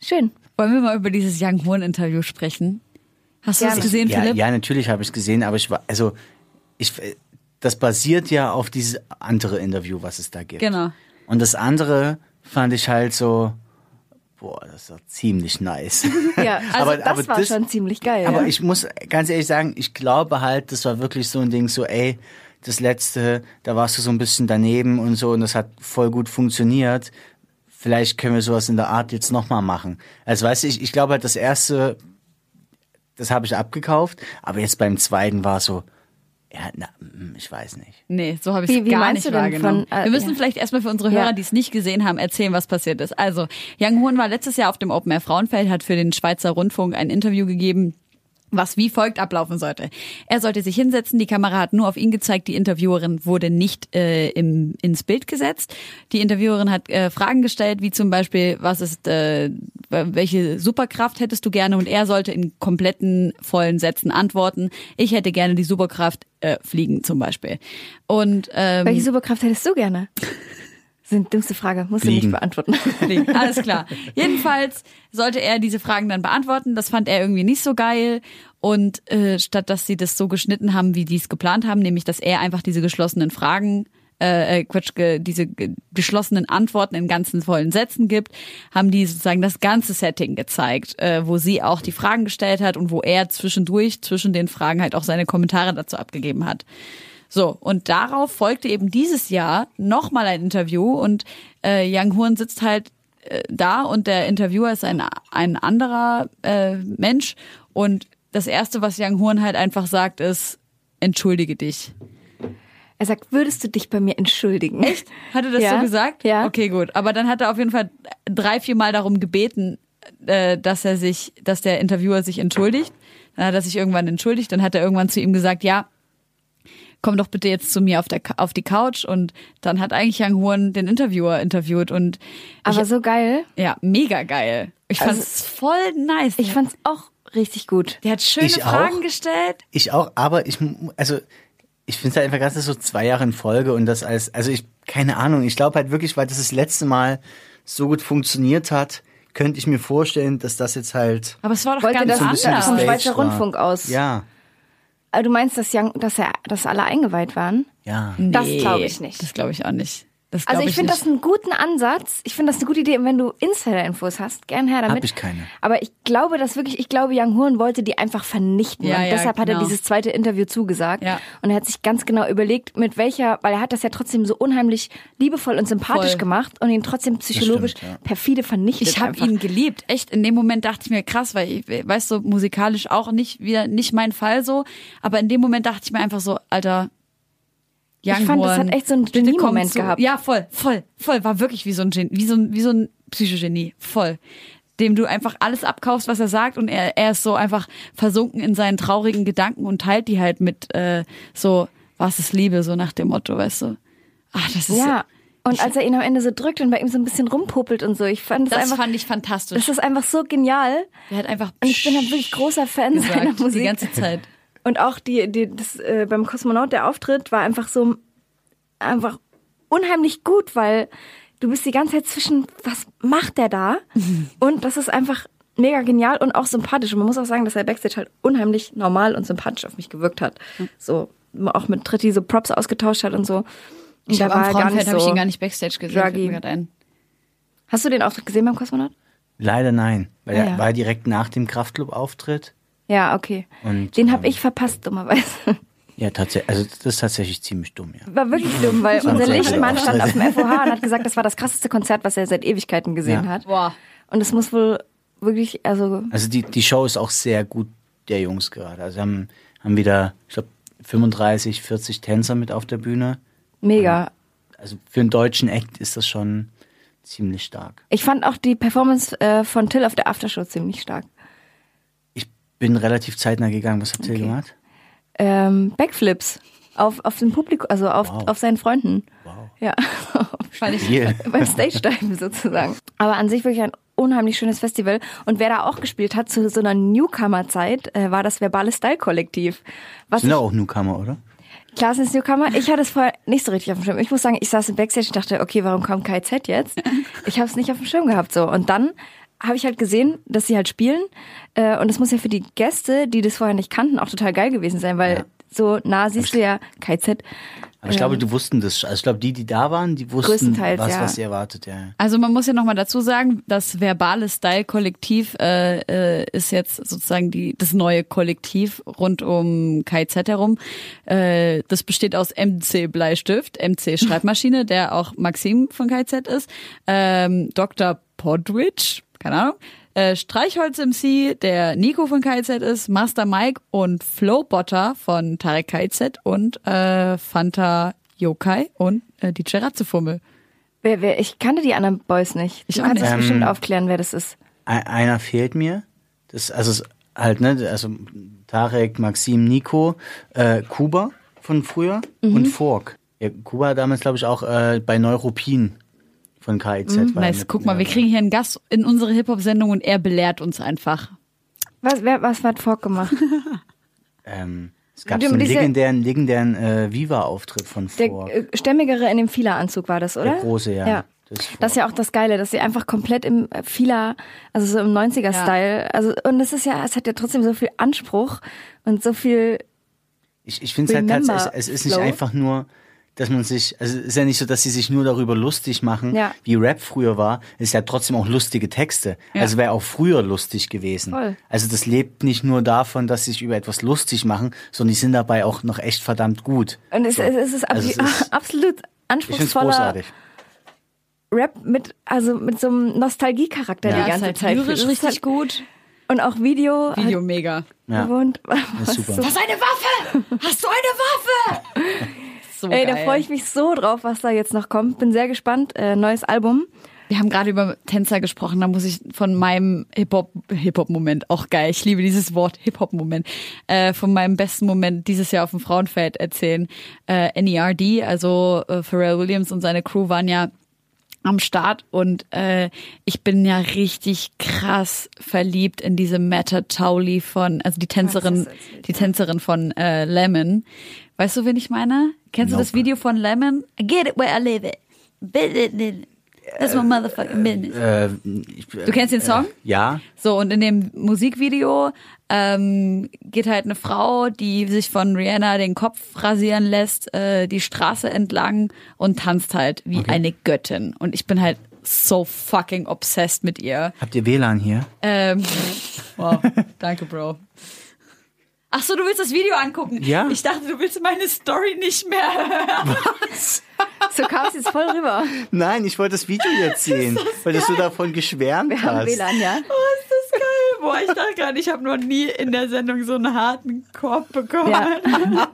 Schön. wollen wir mal über dieses Young Horn Interview sprechen? Hast du das gesehen, Ja, Philipp? ja, natürlich habe ich es gesehen, aber ich war, also ich, das basiert ja auf dieses andere Interview, was es da gibt. Genau. Und das andere fand ich halt so, boah, das ist doch ziemlich nice. [laughs] Ja, also Aber- das aber war das- schon ziemlich geil. Aber ja. ich muss ganz ehrlich sagen, ich glaube halt, das war wirklich so ein Ding, so, ey, das letzte, da warst du so ein bisschen daneben und so und das hat voll gut funktioniert. Vielleicht können wir sowas in der Art jetzt nochmal machen. Also weißt du, ich, ich glaube halt, das erste, das habe ich abgekauft, aber jetzt beim zweiten war so, ja, na, mm, ich weiß nicht. Nee, so habe ich es gar nicht wahrgenommen. von, äh, Wir müssen ja. vielleicht erstmal für unsere Ja. Hörer, die es nicht gesehen haben, erzählen, was passiert ist. Also, Young Hoon war letztes Jahr auf dem Open Air Frauenfeld, hat für den Schweizer Rundfunk ein Interview gegeben, was wie folgt ablaufen sollte. Er sollte sich hinsetzen, die Kamera hat nur auf ihn gezeigt, die Interviewerin wurde nicht äh, im, ins Bild gesetzt. Die Interviewerin hat äh, Fragen gestellt, wie zum Beispiel, was ist, äh, welche Superkraft hättest du gerne? Und er sollte in kompletten, vollen Sätzen antworten. Ich hätte gerne die Superkraft äh, fliegen zum Beispiel. Und ähm, Welche Superkraft hättest du gerne? Das ist eine dümmste Frage, musst du Fliegen. nicht beantworten. [laughs] Fliegen. Alles klar. Jedenfalls sollte er diese Fragen dann beantworten. Das fand er irgendwie nicht so geil. Und äh, statt dass sie das so geschnitten haben, wie die es geplant haben, nämlich dass er einfach diese geschlossenen Fragen, äh, äh, Quatsch, ge, diese ge, geschlossenen Antworten in ganzen vollen Sätzen gibt, haben die sozusagen das ganze Setting gezeigt, äh, wo sie auch die Fragen gestellt hat und wo er zwischendurch zwischen den Fragen halt auch seine Kommentare dazu abgegeben hat. So, und darauf folgte eben dieses Jahr nochmal ein Interview und äh, Yang Horn sitzt halt äh, da und der Interviewer ist ein, ein anderer äh, Mensch und das Erste, was Yang Horn halt einfach sagt, ist, entschuldige dich. Er sagt, würdest du dich bei mir entschuldigen? Echt? Hat er das [laughs] Ja, so gesagt? ja. Okay, gut. Aber dann hat er auf jeden Fall drei, vier Mal darum gebeten, äh, dass er sich, dass der Interviewer sich entschuldigt. Dann hat er sich irgendwann entschuldigt. Dann hat er irgendwann zu ihm gesagt, ja, komm doch bitte jetzt zu mir auf, der, auf die Couch. Und dann hat eigentlich Yang Huan den Interviewer interviewt. Und Aber ich, so geil. ja, mega geil. Ich Also- fand's voll nice. Ich fand's auch richtig gut. der hat schöne Ich auch. Fragen gestellt. Ich auch, aber ich, also, ich finde es halt einfach krass, dass so zwei Jahre in Folge und das als, also ich, keine Ahnung, ich glaube halt wirklich, weil das das letzte Mal so gut funktioniert hat, könnte ich mir vorstellen, dass das jetzt halt, Aber es war doch Wollte ganz so anders. vom Schweizer war. Rundfunk aus. ja, Aber du meinst, dass, Young, dass, er, dass alle eingeweiht waren? ja. Das Nee, glaube ich nicht. Das glaube ich auch nicht. Das Also glaub ich finde das einen guten Ansatz. Ich finde das eine gute Idee. Und wenn du Insider-Infos hast, gern her damit. Hab ich keine. Aber ich glaube, dass wirklich, ich glaube, Young Horn wollte die einfach vernichten. Ja, und ja, deshalb hat er genau. dieses zweite Interview zugesagt. Ja. Und er hat sich ganz genau überlegt, mit welcher, weil er hat das ja trotzdem so unheimlich liebevoll und sympathisch Voll. gemacht und ihn trotzdem psychologisch stimmt, ja. perfide vernichtet. Ich habe ihn geliebt. Echt, in dem Moment dachte ich mir krass, weil ich weißt du, musikalisch auch nicht wieder nicht mein Fall so, aber in dem Moment dachte ich mir einfach so, Alter Young Ich fand, das Horn, hat echt so einen Genie-Moment gehabt. Ja, voll, voll, voll, war wirklich wie so ein Gen, wie so ein wie so ein Psychogenie, voll. Dem du einfach alles abkaufst, was er sagt und er, er ist so einfach versunken in seinen traurigen Gedanken und teilt die halt mit äh, so was ist Liebe so nach dem Motto, weißt du. Ach, das ist Ja. Und als er ihn am Ende so drückt und bei ihm so ein bisschen rumpopelt und so, ich fand das, das einfach, fand ich fantastisch. das ist einfach so genial. er hat einfach Und ich bin halt wirklich großer Fan seiner gesagt, Musik. die ganze Zeit. Und auch die, die, das, äh, beim Kosmonaut, der Auftritt, war einfach so, einfach unheimlich gut, weil du bist die ganze Zeit zwischen, was macht der da? [laughs] Und das ist einfach mega genial und auch sympathisch. Und man muss auch sagen, dass er Backstage halt unheimlich normal und sympathisch auf mich gewirkt hat. So, auch mit Tritti so Props ausgetauscht hat und so. Und Ich da glaube, am er Frauenfeld nicht habe ich so ihn gar nicht Backstage gesehen. Hast du den Auftritt gesehen beim Kosmonaut? Leider nein, weil Ah, er ja. war direkt nach dem Kraftclub-Auftritt. Ja, okay. Und, den habe ähm, ich verpasst, dummerweise. Ja, tatsächlich, also das ist tatsächlich ziemlich dumm, ja. War wirklich dumm, weil unser Lichtmann stand auf dem [laughs] FOH und hat gesagt, das war das krasseste Konzert, was er seit Ewigkeiten gesehen Ja. hat. Boah. Und es muss wohl wirklich, also Also die, die Show ist auch sehr gut der Jungs gerade. Also haben, haben wieder, ich glaube, 35, 40 Tänzer mit auf der Bühne. mega. also für einen deutschen Act ist das schon ziemlich stark. Ich fand auch die Performance äh, von Till auf der Aftershow ziemlich stark. Ich bin relativ zeitnah gegangen. Was hat Till Okay. gemacht? Ähm, Backflips auf, auf dem Publikum, also auf, Wow. auf seinen Freunden. Wow. Ja, [laughs] Fand ich Viel. [laughs] beim Stage-Diven sozusagen. Aber an sich wirklich ein unheimlich schönes Festival. Und wer da auch gespielt hat zu so einer Newcomer-Zeit, äh, war das Verbale Style-Kollektiv. Sind doch auch Newcomer, oder? klar sind es Newcomer. Ich hatte es vorher nicht so richtig auf dem Schirm. Ich muss sagen, ich saß im Backstage und dachte, okay, warum kommt KZ jetzt? [laughs] Ich habe es nicht auf dem Schirm gehabt so. Und dann habe ich halt gesehen, dass sie halt spielen. Äh, und es muss ja für die Gäste, die das vorher nicht kannten, auch total geil gewesen sein, weil Ja. so nah siehst du ja KZ. Aber ich glaube, die wussten das. Also ich glaube, die, die da waren, die wussten, Größtenteils, was, ja. was sie erwartet. Ja. Also man muss ja nochmal dazu sagen, das verbale Style-Kollektiv äh, äh, ist jetzt sozusagen die, das neue Kollektiv rund um KZ herum. Äh, das besteht aus MC Bleistift, MC [laughs] Schreibmaschine, der auch Maxim von KZ ist, ähm, Dr. Podwitch, keine Ahnung, äh, Streichholz MC, der Nico von KZ ist, Master Mike und Flowbotter von Tarek KZ und äh, Fanta Yokai und äh, DJ Ratzefummel. Wer, wer, ich kannte die anderen Boys nicht. Ich du kannst nicht. uns bestimmt Ähm, aufklären, wer das ist. Ein- Einer fehlt mir. Das, also es- halt, ne, also Tarek, Maxim, Nico, äh, Kuba von früher Mhm. und Fork. Ja, Kuba damals, glaube ich, auch äh, bei Neuropin von KIZ. war Mhm. Nice, mit- guck mal, wir ja. kriegen hier einen Gast in unsere Hip-Hop-Sendung und er belehrt uns einfach. Was, wer, was hat Fork gemacht? [laughs] Ähm, es gab so einen diese- legendären, legendären äh, Viva-Auftritt von Der Fork. äh, stämmigere in dem Fila-Anzug war das, oder? Der große, ja. Ja. Das ist Fork. Das ist ja auch das Geile, dass sie einfach komplett im äh, Fila, also so im 90er-Style, also und es ist ja, es hat ja trotzdem so viel Anspruch und so viel, Ich, ich finde es halt tatsächlich, es ist nicht einfach nur, dass man sich, also es ist ja nicht so, dass sie sich nur darüber lustig machen, Ja. wie Rap früher war. Es ist ja trotzdem auch lustige Texte. Ja. Also wäre auch früher lustig gewesen. Voll. Also das lebt nicht nur davon, dass sie sich über etwas lustig machen, sondern die sind dabei auch noch echt verdammt gut. und es, So. es, es ist Also es ist- [laughs] absolut anspruchsvoller großartig. Rap mit, also mit so einem Nostalgie-Charakter Ja, die ganze halt Zeit. lyrisch richtig halt, gut. Und auch Video. Video Halt mega. Ja. gewohnt. ist [laughs] super. So, ist eine Waffe! Hast du eine Waffe? [laughs] So ey, da geil. freue ich mich so drauf, was da jetzt noch kommt. Bin sehr gespannt. Äh, neues Album. Wir haben gerade über Tänzer gesprochen, da muss ich von meinem Hip-Hop, Hip-Hop-Moment, auch geil, ich liebe dieses Wort Hip-Hop-Moment, äh, von meinem besten Moment dieses Jahr auf dem Frauenfeld erzählen. Äh, NERD, also äh, Pharrell Williams und seine Crew waren ja am Start und äh, ich bin ja richtig krass verliebt in diese Meta Towley von, also die Tänzerin, die Tänzerin von äh, Lemon. Weißt du, wen ich meine? Kennst du das Nope. Video von Lemon? I get it where I live it. That's my motherfucking business. Äh, ich, Du kennst den Song? Ja. So, und in dem Musikvideo ähm, geht halt eine Frau, die sich von Rihanna den Kopf rasieren lässt, äh, die Straße entlang und tanzt halt wie eine Göttin. Und ich bin halt so fucking obsessed mit ihr. Habt ihr WLAN hier? Ähm, [laughs] wow, danke, Bro. Ach so, du willst das Video angucken? Ja. Ich dachte, du willst meine Story nicht mehr hören. So kam es jetzt voll rüber. Nein, ich wollte das Video jetzt sehen, weil du davon geschwärmt Wir haben hast. WLAN, ja. Oh, ist das geil. Boah, ich dachte gerade, ich habe noch nie in der Sendung so einen harten Korb bekommen. Ja. [laughs]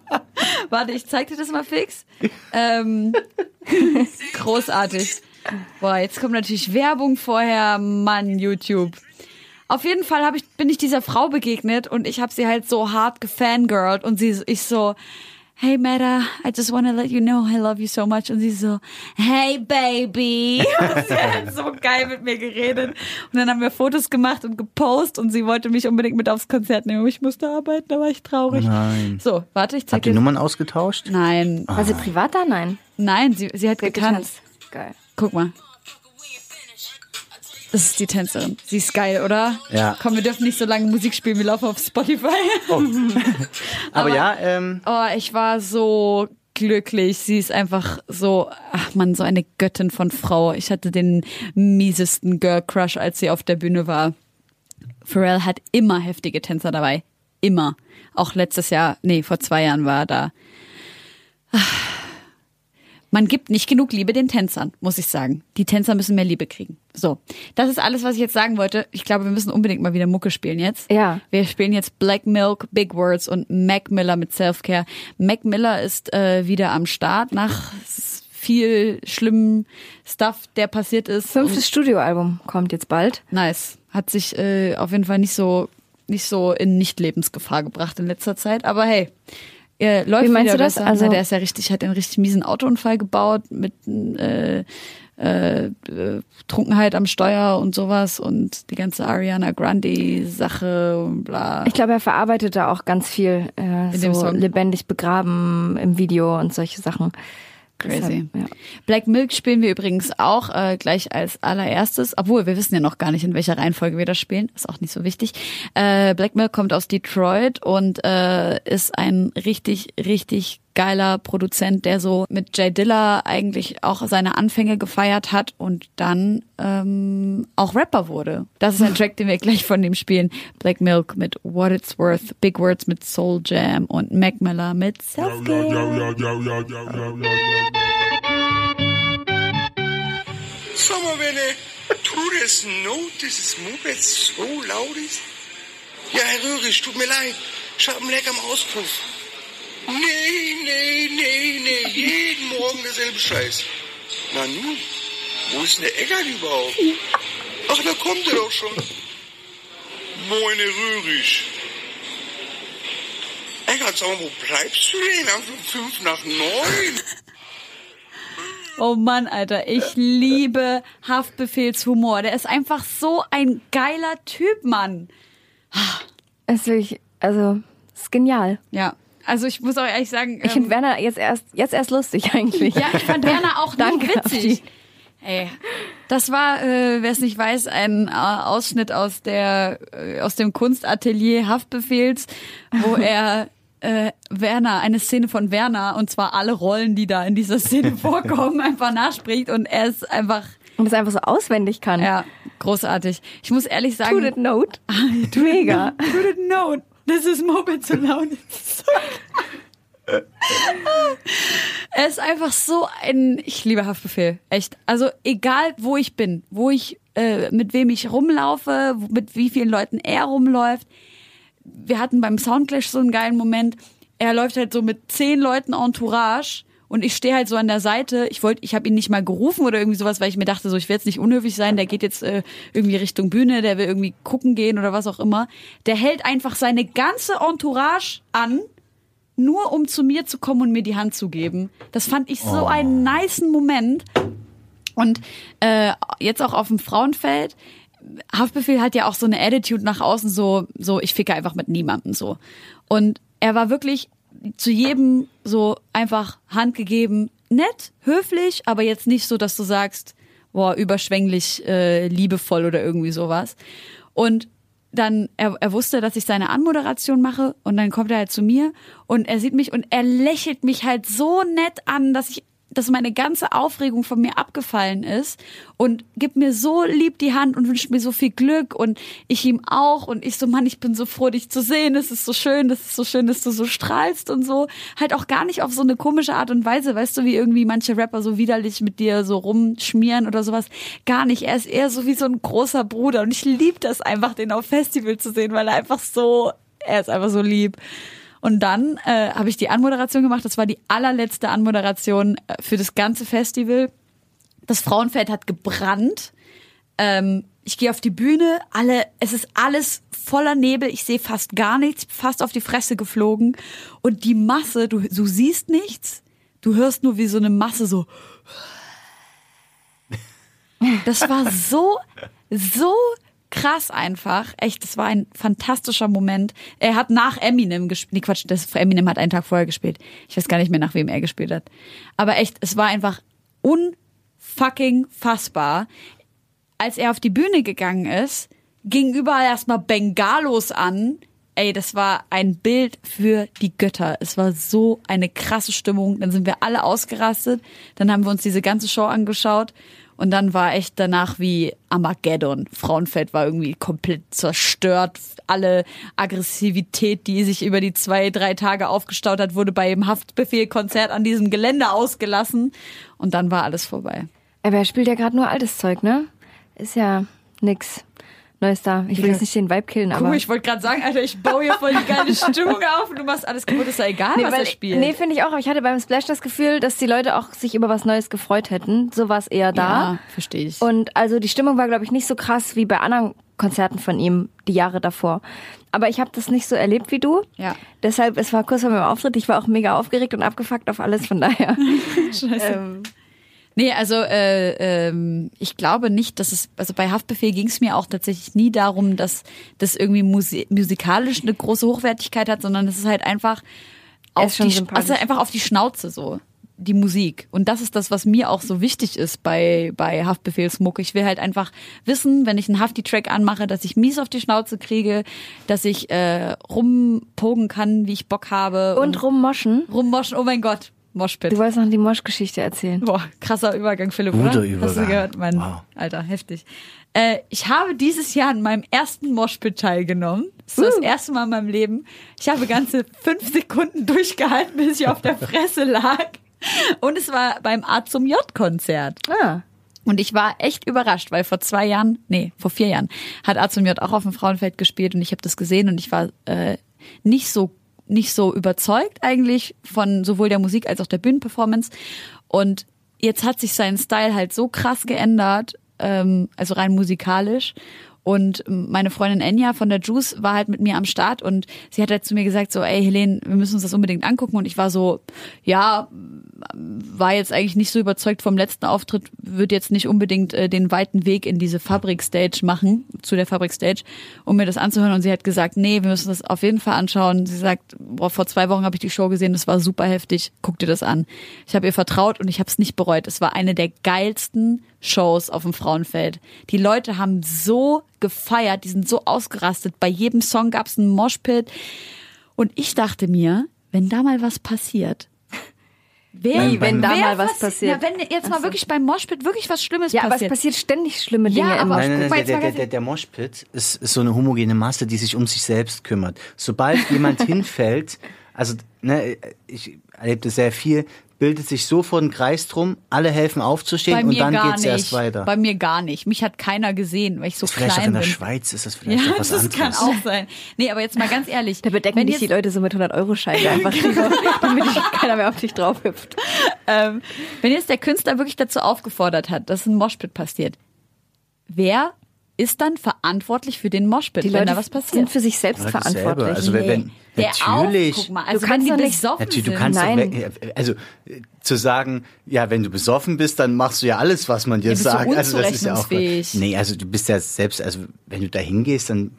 Warte, ich zeig dir das mal fix. Ähm, [laughs] großartig. Boah, jetzt kommt natürlich Werbung vorher. Mann, YouTube. Auf jeden Fall hab ich, bin ich dieser Frau begegnet und ich habe sie halt so hart gefangirlt und sie, ich so, hey Meta, I just want to let you know I love you so much. Und sie so, hey baby. [laughs] Und sie hat so geil mit mir geredet. Und dann haben wir Fotos gemacht und gepostet und sie wollte mich unbedingt mit aufs Konzert nehmen. aber Ich musste arbeiten, da war ich traurig. Nein. So, warte, ich zeig Habt ihr dir. Nummern ausgetauscht? Nein, War sie privat da? Nein. nein, sie, sie hat getanzt. Geil. Guck mal. Das ist die Tänzerin. Sie ist geil, oder? Ja. Komm, wir dürfen nicht so lange Musik spielen, wir laufen auf Spotify. [laughs] Aber, ja, ähm, Oh, ich war so glücklich. Sie ist einfach so, ach man, so eine Göttin von Frau. Ich hatte den miesesten Girl Crush, als sie auf der Bühne war. Pharrell hat immer heftige Tänzer dabei. Immer. Auch letztes Jahr, nee, vor zwei Jahren war er da. Man gibt nicht genug Liebe den Tänzern, muss ich sagen. Die Tänzer müssen mehr Liebe kriegen. So, das ist alles, was ich jetzt sagen wollte. Ich glaube, wir müssen unbedingt mal wieder Mucke spielen jetzt. Ja. Wir spielen jetzt Black Milk, Big Words und Mac Miller mit Self-Care. Mac Miller ist äh, wieder am Start nach viel schlimmen Stuff, der passiert ist. Fünftes Studioalbum kommt jetzt bald. Nice. Hat sich äh, auf jeden Fall nicht so nicht so in Nicht-Lebensgefahr gebracht in letzter Zeit. Aber hey, er läuft Wie meinst du das? besser. Also- Na, der ist ja richtig, hat einen richtig miesen Autounfall gebaut mit äh, äh, Trunkenheit am Steuer und sowas und die ganze Ariana Grande Sache und bla. Ich glaube, er verarbeitet da auch ganz viel, äh, so lebendig begraben im Video und solche Sachen. Crazy. Deshalb, ja. Black Milk spielen wir übrigens auch äh, gleich als allererstes, obwohl wir wissen ja noch gar nicht, in welcher Reihenfolge wir das spielen. Ist auch nicht so wichtig. Äh, Black Milk kommt aus Detroit und äh, ist ein richtig, richtig geiler Produzent, der so mit Jay Dilla eigentlich auch seine Anfänge gefeiert hat und dann ähm, auch Rapper wurde. Das ist ein Track, den wir gleich von dem spielen. Black Milk mit What It's Worth, Big Words mit Soul Jam und Mac Miller mit Self mal, wenn tut es not, dieses Moped so laut ist? Ja, Herr Röhrig, tut mir leid. Ich hab einen lecker am Auspuff. Nee, nee, nee, nee. Jeden Morgen derselbe Scheiß. Na nun, wo ist denn der Eckert überhaupt? Ach, da kommt er doch schon. Moin, Herr Röhrig. Eckert, sag mal, wo bleibst du denn? Am fünf nach neun? Oh Mann, Alter, ich liebe Haftbefehlshumor. Der ist einfach so ein geiler Typ, Mann. Es ist wirklich, also, es ist genial. Ja, also ich muss auch ehrlich sagen, Ich finde Werner jetzt erst, jetzt erst lustig eigentlich. ja, ich fand Werner auch [laughs] Danke, witzig. Ey, das war, äh, wer es nicht weiß, ein äh, Ausschnitt aus der äh, aus dem Kunstatelier Haftbefehls, wo [laughs] er äh, Werner, eine Szene von Werner, und zwar alle Rollen, die da in dieser Szene [laughs] vorkommen, einfach nachspricht und er ist einfach, Und das einfach so auswendig kann. ja, großartig. Ich muss ehrlich sagen, Tut it note. Mega. Put it note. This is Moped loud. So er ist einfach so ein, ich liebe Haftbefehl, echt. Also egal, wo ich bin, wo ich, äh, mit wem ich rumlaufe, mit wie vielen Leuten er rumläuft. Wir hatten beim Soundclash so einen geilen Moment. Er läuft halt so mit zehn Leuten Entourage und ich stehe halt so an der Seite. Ich wollte, ich habe ihn nicht mal gerufen oder irgendwie sowas, weil ich mir dachte, so ich will jetzt nicht unhöflich sein. Der geht jetzt äh, irgendwie Richtung Bühne, der will irgendwie gucken gehen oder was auch immer. Der hält einfach seine ganze Entourage an, nur um zu mir zu kommen und mir die Hand zu geben. Das fand ich so einen nicen Moment. Und äh, jetzt auch auf dem Frauenfeld. Haftbefehl hat ja auch so eine Attitude nach außen, so, so ich ficke einfach mit niemandem so. Und er war wirklich zu jedem so einfach Hand gegeben, nett, höflich, aber jetzt nicht so, dass du sagst, boah, überschwänglich, äh, liebevoll oder irgendwie sowas. Und dann, er, er wusste, dass ich seine Anmoderation mache und dann kommt er halt zu mir und er sieht mich und er lächelt mich halt so nett an, dass ich dass meine ganze Aufregung von mir abgefallen ist und gibt mir so lieb die Hand und wünscht mir so viel Glück und ich ihm auch und ich so, Mann, ich bin so froh, dich zu sehen, es ist so schön, es ist so schön, dass du so strahlst und so. Halt auch gar nicht auf so eine komische Art und Weise, weißt du, wie irgendwie manche Rapper so widerlich mit dir so rumschmieren oder sowas. Gar nicht, er ist eher so wie so ein großer Bruder und ich lieb das einfach, den auf Festival zu sehen, weil er einfach so, er ist einfach so lieb. Und dann äh, habe ich die Anmoderation gemacht. Das war die allerletzte Anmoderation äh, für das ganze Festival. Das Frauenfeld hat gebrannt. Ähm, ich gehe auf die Bühne, alle, es ist alles voller Nebel, ich sehe fast gar nichts, fast auf die Fresse geflogen. Und die Masse, du, du siehst nichts, du hörst nur wie so eine Masse so. [laughs] Das war so, so krass einfach. Echt, das war ein fantastischer Moment. Er hat nach Eminem gespielt. Nee, Quatsch, das Eminem hat einen Tag vorher gespielt. Ich weiß gar nicht mehr, nach wem er gespielt hat. Aber echt, es war einfach unfucking fassbar. Als er auf die Bühne gegangen ist, ging überall erstmal Bengalos an. Ey, das war ein Bild für die Götter. Es war so eine krasse Stimmung. Dann sind wir alle ausgerastet. Dann haben wir uns diese ganze Show angeschaut. Und dann war echt danach wie Armageddon. Frauenfeld war irgendwie komplett zerstört. Alle Aggressivität, die sich über die zwei, drei Tage aufgestaut hat, wurde bei dem Haftbefehl-Konzert an diesem Gelände ausgelassen. Und dann war alles vorbei. Aber er spielt ja gerade nur altes Zeug, ne? Ist ja nix Neues da? Ich will jetzt nicht den Vibe killen, aber. Guck, ich wollte gerade sagen, Alter, ich baue hier voll die geile [laughs] Stimmung auf und du machst alles kaputt, ist ja egal, Nee, was er spielt. Nee, finde ich auch. Aber ich hatte beim Splash das Gefühl, dass die Leute auch sich über was Neues gefreut hätten. So war es eher da. ja, verstehe ich. Und also die Stimmung war, glaube ich, nicht so krass wie bei anderen Konzerten von ihm die Jahre davor. Aber ich habe das nicht so erlebt wie du. Ja. Deshalb, es war kurz vor meinem Auftritt. Ich war auch mega aufgeregt und abgefuckt auf alles. Von daher. [laughs] Ähm, Nee, also äh, ähm, ich glaube nicht, dass es, also bei Haftbefehl ging es mir auch tatsächlich nie darum, dass das irgendwie musi musikalisch eine große Hochwertigkeit hat, sondern es ist halt einfach auf die, also einfach auf die Schnauze so die Musik und das ist das, was mir auch so wichtig ist bei bei Haftbefehlsmuck. Ich will halt einfach wissen, wenn ich einen Hafti-Track anmache, dass ich mies auf die Schnauze kriege, dass ich äh, rumpogen kann, wie ich Bock habe und rummoschen. rummoschen. Oh mein Gott, Moshpit. Du wolltest noch die Mosch-Geschichte erzählen. Boah, krasser Übergang, Philipp, Guter oder? Hast du Übergang. gehört? Mein, Wow. Alter, heftig. Äh, ich habe dieses Jahr an meinem ersten Moshpit teilgenommen. Das ist das erste Mal in meinem Leben. Ich habe ganze [laughs] fünf Sekunden durchgehalten, bis ich auf der [laughs] Fresse lag. Und es war beim A zum J-Konzert. Ah. Und ich war echt überrascht, weil vor zwei Jahren, nee, vor vier Jahren, hat A zum J auch auf dem Frauenfeld gespielt und ich habe das gesehen und ich war äh, nicht so nicht so überzeugt eigentlich von sowohl der Musik als auch der Bühnenperformance. Und jetzt hat sich sein Style halt so krass geändert, ähm, also rein musikalisch. Und meine Freundin Enya von der Juice war halt mit mir am Start und sie hat halt zu mir gesagt so, ey Helene, wir müssen uns das unbedingt angucken. Und ich war so, ja, war jetzt eigentlich nicht so überzeugt vom letzten Auftritt, würde jetzt nicht unbedingt äh, den weiten Weg in diese Fabrikstage machen, zu der Fabrikstage, um mir das anzuhören. Und sie hat gesagt, nee, wir müssen das auf jeden Fall anschauen. Sie sagt, boah, vor zwei Wochen habe ich die Show gesehen, das war super heftig, guck dir das an. Ich habe ihr vertraut und ich habe es nicht bereut. Es war eine der geilsten Shows auf dem Frauenfeld. Die Leute haben so gefeiert, die sind so ausgerastet. Bei jedem Song gab es einen Moshpit. Und ich dachte mir, wenn da mal was passiert, Wer, Wie, wenn da wer mal was passi- passiert? Ja, wenn jetzt mal wirklich beim Moshpit wirklich was Schlimmes Ja, aber es passiert. passiert ständig schlimme Dinge Ja, im aber-. Nein, nein, nein, der, der, der, der Moshpit ist, ist so eine homogene Masse, die sich um sich selbst kümmert. Sobald jemand [laughs] hinfällt, also ne, ich erlebe das sehr viel, bildet sich sofort ein Kreis drum, alle helfen aufzustehen und dann geht's nicht. erst weiter. Bei mir gar nicht. Mich hat keiner gesehen, weil ich so ist vielleicht auch klein in der bin. Schweiz ist das vielleicht ja, auch was das anderes. kann auch sein. Nee, aber jetzt mal ganz ehrlich. Da bedecken wenn dich die Leute so mit 100-Euro-Scheinen [laughs] einfach drüber, damit dich keiner mehr auf dich drauf hüpft. ähm, wenn jetzt der Künstler wirklich dazu aufgefordert hat, dass ein Moshpit passiert, wer ist dann verantwortlich für den Moshpit, Die wenn Leute da was passiert? sind für sich selbst das verantwortlich. Also wenn, wenn der natürlich, Auch, guck mal, also Du kannst wenn die doch nicht- besoffen Natürlich, du sind. kannst doch Nein. weg, also äh, zu sagen, ja, wenn du besoffen bist, dann machst du ja alles, was man dir Ja, sagt. Also das ist ja auch nee, also du bist ja selbst, also wenn du da hingehst, dann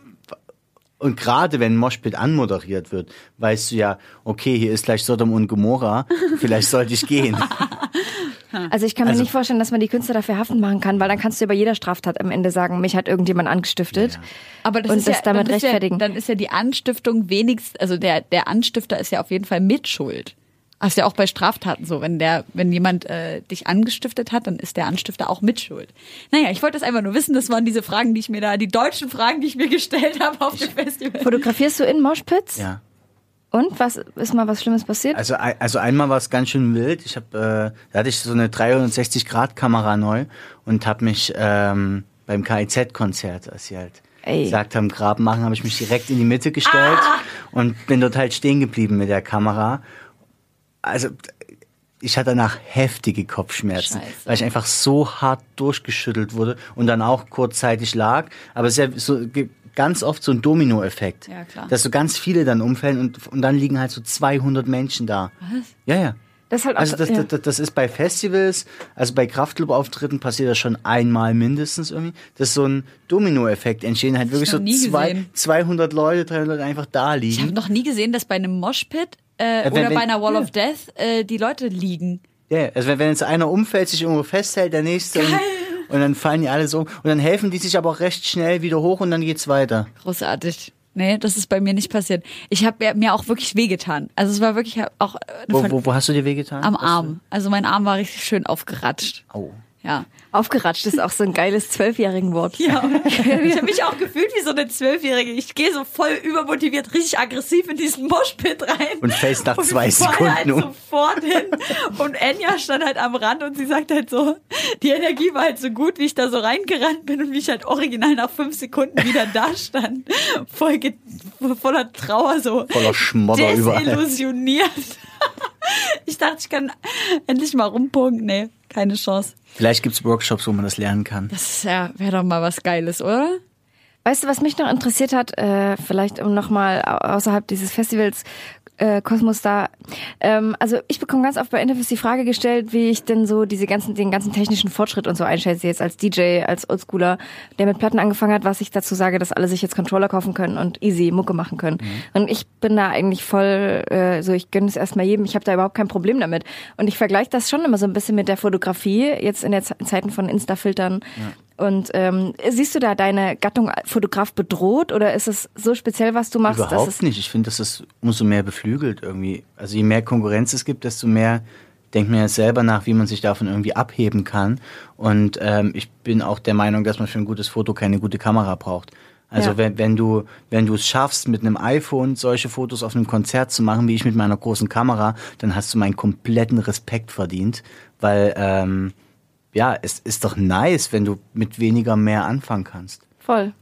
und gerade wenn Moshpit anmoderiert wird, weißt du ja, okay, hier ist gleich Sodom und Gomorra, vielleicht sollte ich gehen. [laughs] Also ich kann mir Also- nicht vorstellen, dass man die Künstler dafür haftend machen kann, weil dann kannst du über jeder Straftat am Ende sagen, mich hat irgendjemand angestiftet. Aber das und ist das ja, damit dann ist rechtfertigen. Ja, dann ist ja die Anstiftung wenigstens, also der, der Anstifter ist ja auf jeden Fall mitschuld. Das ist ja auch bei Straftaten so. Wenn der, wenn jemand äh, dich angestiftet hat, dann ist der Anstifter auch mitschuld. Naja, ich wollte das einfach nur wissen. Das waren diese Fragen, die ich mir da, die deutschen Fragen, die ich mir gestellt habe auf dem Festival. Fotografierst du in Moshpits? Ja. Und was ist mal was Schlimmes passiert? Also, also einmal war es ganz schön wild. Ich habe, äh, da hatte ich so eine 360-Grad-Kamera neu und habe mich ähm, beim KIZ-Konzert, als sie halt Ey. gesagt haben, Graben machen, habe ich mich direkt in die Mitte gestellt und bin dort halt stehen geblieben mit der Kamera. Also ich hatte danach heftige Kopfschmerzen, Scheiße. weil ich einfach so hart durchgeschüttelt wurde und dann auch kurzzeitig lag. Aber es ist ja so ganz oft so ein Dominoeffekt, Ja, klar. dass so ganz viele dann umfällen und, und dann liegen halt so 200 Menschen da. Was? Ja, ja. Das ist halt auch, Also das, ja. das, das ist bei Festivals, also bei Kraftclub-Auftritten passiert das schon einmal mindestens irgendwie. Das ist so ein Dominoeffekt. Entstehen halt wirklich so zwei, gesehen. 200 Leute, 300 Leute einfach da Ich habe liegen. noch nie gesehen, dass bei einem Moshpit äh, wenn- oder bei einer Wall ja. of Death äh, die Leute liegen. Ja, also wenn, wenn jetzt einer umfällt, sich irgendwo festhält, der nächste und, und dann fallen die alle so um. und dann helfen die sich aber auch recht schnell wieder hoch und dann geht's weiter. Großartig. Nee, das ist bei mir nicht passiert. Ich habe mir auch wirklich wehgetan. Also es war wirklich auch äh, Wo, wo, wo hast du dir wehgetan? am Arm. Also mein Arm war richtig schön aufgeratscht. Oh. Ja. Aufgeratscht ist auch so ein geiles zwölfjährigen Wort. Ja, [laughs] ich habe mich auch gefühlt wie so eine Zwölfjährige. Ich gehe so voll übermotiviert, richtig aggressiv in diesen Moshpit rein. Und face nach zwei ich fall Sekunden halt um. sofort hin. Und Enya stand halt am Rand und sie sagt halt so, die Energie war halt so gut, wie ich da so reingerannt bin und wie ich halt original nach fünf Sekunden wieder da stand. Voll voller Trauer so. Voller Schmodder überall. Desillusioniert. Ich dachte, ich kann endlich mal rumpunken. Nee, keine Chance. Vielleicht gibt's Workshops, wo man das lernen kann. Das ja, wäre doch mal was Geiles, oder? Weißt du, was mich noch interessiert hat, äh, vielleicht um nochmal außerhalb dieses Festivals äh, Kosmos da. Ähm, also ich bekomme ganz oft bei Interviews die Frage gestellt, wie ich denn so diese ganzen, den ganzen technischen Fortschritt und so einschätze, jetzt als DJ, als Oldschooler, der mit Platten angefangen hat, was ich dazu sage, dass alle sich jetzt Controller kaufen können und easy Mucke machen können. Und ich bin da eigentlich voll äh, so, ich gönne es erstmal jedem, ich habe da überhaupt kein Problem damit. Und ich vergleiche das schon immer so ein bisschen mit der Fotografie, jetzt in der Ze- Zeiten von Insta-Filtern. Und ähm, siehst du da deine Gattung Fotograf bedroht oder ist es so speziell, was du machst, Überhaupt es nicht. Ich finde, dass es umso mehr beflügelt irgendwie. Also je mehr Konkurrenz es gibt, desto mehr denkt man jetzt selber nach, wie man sich davon irgendwie abheben kann. Und ähm, ich bin auch der Meinung, dass man für ein gutes Foto keine gute Kamera braucht. Also Ja. wenn, wenn du wenn du es schaffst, mit einem iPhone solche Fotos auf einem Konzert zu machen, wie ich mit meiner großen Kamera, dann hast du meinen kompletten Respekt verdient, weil ähm, ja, es ist doch nice, wenn du mit weniger mehr anfangen kannst. Voll.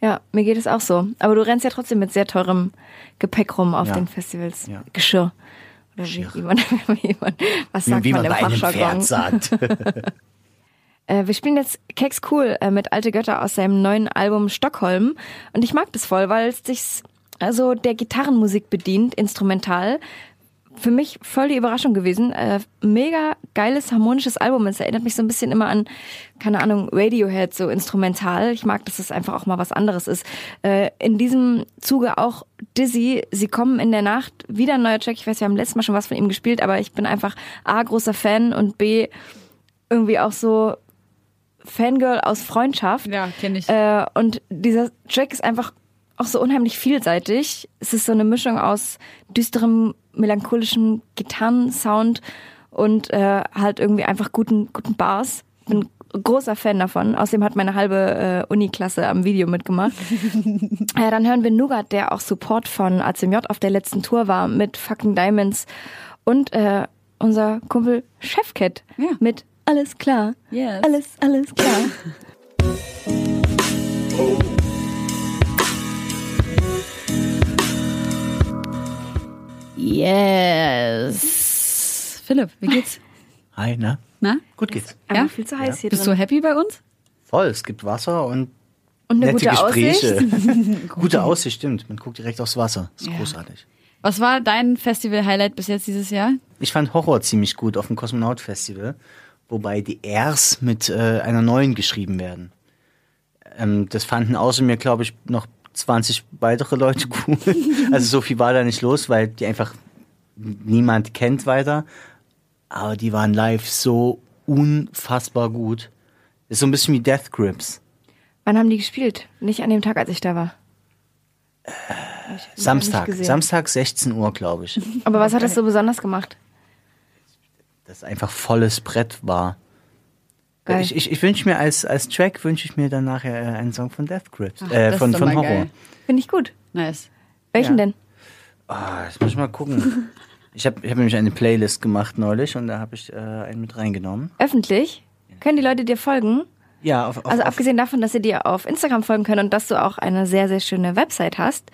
Ja, mir geht es auch so. Aber du rennst ja trotzdem mit sehr teurem Gepäck rum auf Ja. den Festivals. Ja. Geschirr. Oder wie, [laughs] wie, man, wie man, was sagt wie man, man im bei einem? Pferd sagt. [laughs] [laughs] Äh, wir spielen jetzt Keks Cool äh, mit Alte Götter aus seinem neuen Album Stockholm. Und ich mag das voll, weil es sich also der Gitarrenmusik bedient, instrumental. Für mich voll die Überraschung gewesen. Äh, mega geiles, harmonisches Album. Es erinnert mich so ein bisschen immer an, keine Ahnung, Radiohead, so instrumental. Ich mag, dass es einfach auch mal was anderes ist. Äh, in diesem Zuge auch Dizzy. Sie kommen in der Nacht. Wieder ein neuer Track. Ich weiß, wir haben letztes Mal schon was von ihm gespielt, aber ich bin einfach A, großer Fan und B, irgendwie auch so Fangirl aus Freundschaft. Ja, kenne ich. Äh, und dieser Track ist einfach auch so unheimlich vielseitig. Es ist so eine Mischung aus düsterem, melancholischem Gitarrensound und äh, halt irgendwie einfach guten, guten Bars. Bin großer Fan davon. Außerdem hat meine halbe äh, Uni-Klasse am Video mitgemacht. [laughs] äh, dann hören wir Nougat, der auch Support von ACMJ auf der letzten Tour war mit Fucking Diamonds und äh, unser Kumpel Chefcat Ja. mit Alles klar. Yes. Alles, alles klar. [laughs] Yes. Philipp, wie geht's? [laughs] Hi, na? Na? Gut geht's. Ja? viel zu heiß hier Bist drin. du happy bei uns? Voll, es gibt Wasser und Und eine nette gute Gespräche. Aussicht. [laughs] gute Aussicht, stimmt. Man guckt direkt aufs Wasser. Ist Ja. großartig. Was war dein Festival-Highlight bis jetzt dieses Jahr? Ich fand Horror ziemlich gut auf dem Kosmonaut Festival, wobei die Rs mit äh, einer neuen geschrieben werden. Ähm, das fanden außer mir, glaube ich, noch 20 weitere Leute [laughs] gut. also so viel war da nicht los, weil die einfach niemand kennt weiter. Aber die waren live so unfassbar gut. Ist so ein bisschen wie Death Grips. Wann haben die gespielt? Nicht an dem Tag, als ich da war. Ich Samstag. Samstag 16 Uhr, glaube ich. Aber was hat das so besonders gemacht? Das einfach volles Brett war. Geil. Ich, ich, ich wünsche mir als, als Track wünsche ich mir dann nachher äh, einen Song von Death Grips. Ach, äh, das von, von Horror. Finde ich gut. Nice. Welchen Ja. denn? Ah, jetzt muss ich mal gucken. [laughs] ich habe ich hab nämlich eine Playlist gemacht neulich und da habe ich äh, einen mit reingenommen. Öffentlich? Können die Leute dir folgen? Ja, auf, auf, Also abgesehen davon, dass sie dir auf Instagram folgen können und dass du auch eine sehr, sehr schöne Website hast,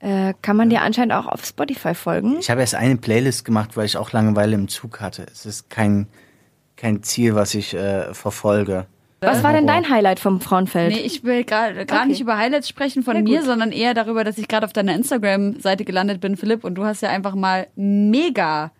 äh, kann man dir anscheinend auch auf Spotify folgen. ich habe erst eine Playlist gemacht, weil ich auch Langeweile im Zug hatte. Es ist kein, kein Ziel, was ich äh, verfolge. Was war denn dein Highlight vom Frauenfeld? Nee, ich will gerade gar Okay. nicht über Highlights sprechen von Ja, mir, gut. sondern eher darüber, dass ich gerade auf deiner Instagram-Seite gelandet bin, Philipp, und du hast ja einfach mal mega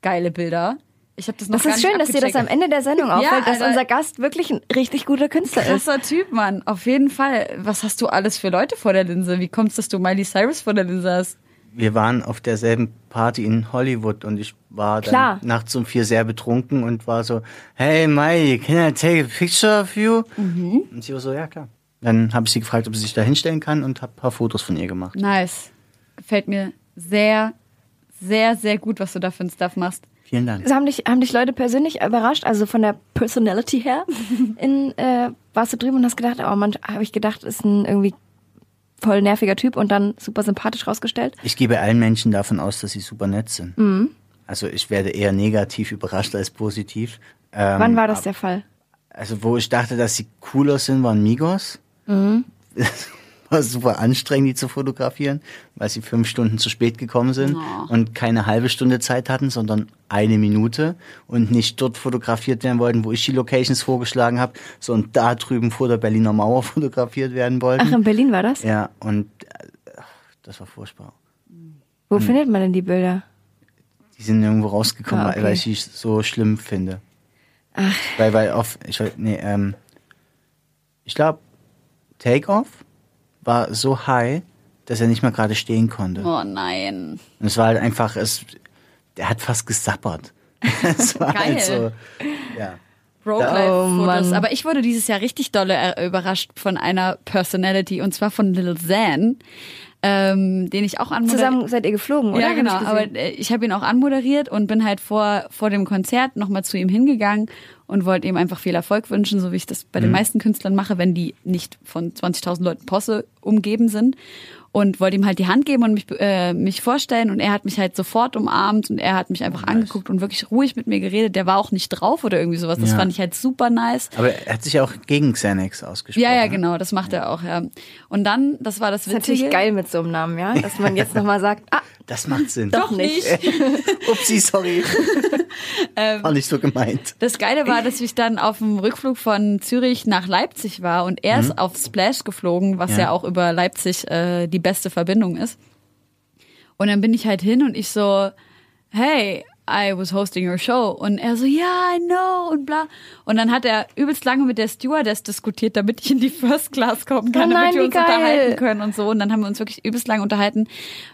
geile Bilder. Ich habe das noch das gar ist nicht schön, dass dir das am. Ende der Sendung auffällt, dass Alter. unser Gast wirklich ein richtig guter Künstler ist. Krasser Typ, Mann. Auf jeden Fall. Was hast du alles für Leute vor der Linse? Wie kommst dass du Miley Cyrus vor der Linse hast? Wir waren auf derselben Party in Hollywood und ich war dann Klar. nachts um vier sehr betrunken und war so, hey Miley, can I take a picture of you? Mhm. Und sie war so, ja klar. Dann habe ich sie gefragt, ob sie sich da hinstellen kann und habe ein paar Fotos von ihr gemacht. Nice. Gefällt mir sehr, sehr, sehr gut, was du da für einen Stuff machst. Vielen Dank. So haben dich, haben dich Leute persönlich überrascht, also von der Personality her? [laughs] In, äh, warst du drüben und hast gedacht, oh man, habe ich gedacht, ist ein irgendwie voll nerviger Typ und dann super sympathisch rausgestellt? Ich gebe allen Menschen davon aus, dass sie super nett sind. Mhm. Also ich werde eher negativ überrascht als positiv. Ähm, Wann war das der Fall? Also wo ich dachte, dass sie cooler sind, waren Migos. Mhm. [laughs] War super anstrengend, die zu fotografieren, weil sie fünf Stunden zu spät gekommen sind Oh. und keine halbe Stunde Zeit hatten, sondern eine Minute und nicht dort fotografiert werden wollten, wo ich die Locations vorgeschlagen habe, sondern da drüben vor der Berliner Mauer [laughs] fotografiert werden wollten. Ach, in Berlin war das? Ja, und äh, das war furchtbar. Wo findet man denn die Bilder? Die sind irgendwo rausgekommen, Ah, weil- okay. weil ich die so schlimm finde. Weil, weil auf, ich, nee, ähm, ich glaube, Takeoff war so high, dass er nicht mal gerade stehen konnte. Oh nein. Und es war halt einfach, es, der hat fast gesappert. [laughs] es war Geil. halt so, ja. Roguelife-Fotos. Oh. Aber ich wurde dieses Jahr richtig dolle überrascht von einer Personality und zwar von Lil Xan, ähm, den ich auch anmoderiert Zusammen seid ihr geflogen, oder? Ja, genau. Aber äh, ich habe ihn auch anmoderiert und bin halt vor, vor dem Konzert nochmal zu ihm hingegangen und wollte ihm einfach viel Erfolg wünschen, so wie ich das bei den meisten Künstlern mache, wenn die nicht von 20.000 Leuten Posse umgeben sind. Und wollte ihm halt die Hand geben und mich, äh, mich vorstellen. Und er hat mich halt sofort umarmt und er hat mich einfach angeguckt und wirklich ruhig mit mir geredet. Der war auch nicht drauf oder irgendwie sowas. Das Ja. fand ich halt super nice. Aber er hat sich auch gegen Xanax ausgesprochen. Ja, ja, ne? genau, das macht er auch, ja. Und dann, das war das das ist natürlich Witzige. geil mit so einem Namen, ja? Dass man jetzt [laughs] nochmal sagt, ah, Das macht Sinn. doch nicht. [laughs] Upsi, sorry. [laughs] Ähm, war nicht so gemeint. Das Geile war, dass ich dann auf dem Rückflug von Zürich nach Leipzig war und er ist auf Splash geflogen, was ja, Ja. auch über Leipzig äh, die beste Verbindung ist. Und dann bin ich halt hin und ich so, hey, I was hosting your show. Und er so, ja, I know und bla. Und dann hat er übelst lange mit der Stewardess diskutiert, damit ich in die First Class kommen kann, Oh nein, damit wir uns geil. unterhalten können und so. Und dann haben wir uns wirklich übelst lange unterhalten.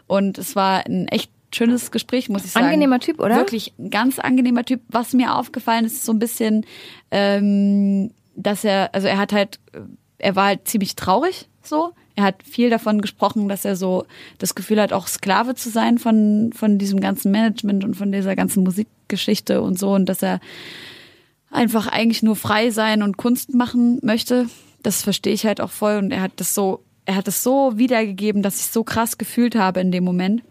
Und es war ein echt schönes Gespräch, muss ich sagen. Angenehmer Typ, oder? Wirklich ein ganz angenehmer Typ. Was mir aufgefallen ist, ist so ein bisschen, ähm, dass er, also er hat halt, er war halt ziemlich traurig so. Er hat viel davon gesprochen, dass er so das Gefühl hat, auch Sklave zu sein von, von diesem ganzen Management und von dieser ganzen Musikgeschichte und so und dass er einfach eigentlich nur frei sein und Kunst machen möchte. Das verstehe ich halt auch voll und er hat das so, er hat das so wiedergegeben, dass ich so krass gefühlt habe in dem Moment.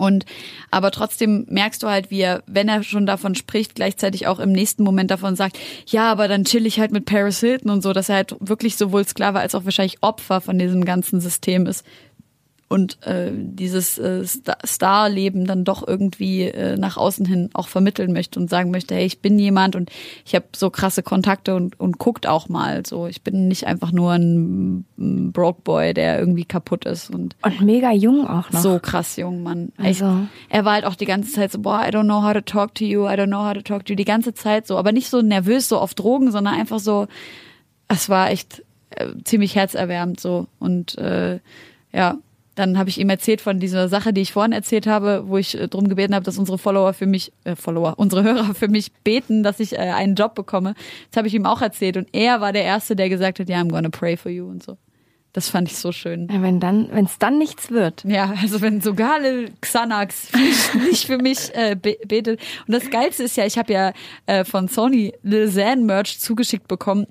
Und aber trotzdem merkst du halt, wie er, wenn er schon davon spricht, gleichzeitig auch im nächsten Moment davon sagt, ja, aber dann chill ich halt mit Paris Hilton und so, dass er halt wirklich sowohl Sklave als auch wahrscheinlich Opfer von diesem ganzen System ist und äh, dieses äh, Star- Star-Leben dann doch irgendwie äh, nach außen hin auch vermitteln möchte und sagen möchte, hey, ich bin jemand und ich habe so krasse Kontakte und, und guckt auch mal. So, ich bin nicht einfach nur ein, Broke Boy, der irgendwie kaputt ist und Und mega jung auch noch. so krass jung, Mann. Also. Er war halt auch die ganze Zeit so, boah, I don't know how to talk to you, I don't know how to talk to you, die ganze Zeit so, aber nicht so nervös, so auf Drogen, sondern einfach so, es war echt äh, ziemlich herzerwärmend so und äh, ja. Dann habe ich ihm erzählt von dieser Sache, die ich vorhin erzählt habe, wo ich äh, darum gebeten habe, dass unsere Follower für mich, äh, Follower, unsere Hörer für mich beten, dass ich äh, einen Job bekomme. Das habe ich ihm auch erzählt und er war der Erste, der gesagt hat, ja, I'm gonna pray for you und so. Das fand ich so schön. Ja, wenn dann, wenn es dann nichts wird. Ja, also wenn sogar Lil Xanax nicht, nicht für mich äh, be betet. Und das Geilste ist ja, ich habe ja äh, von Sony Lil Xan Merch zugeschickt bekommen.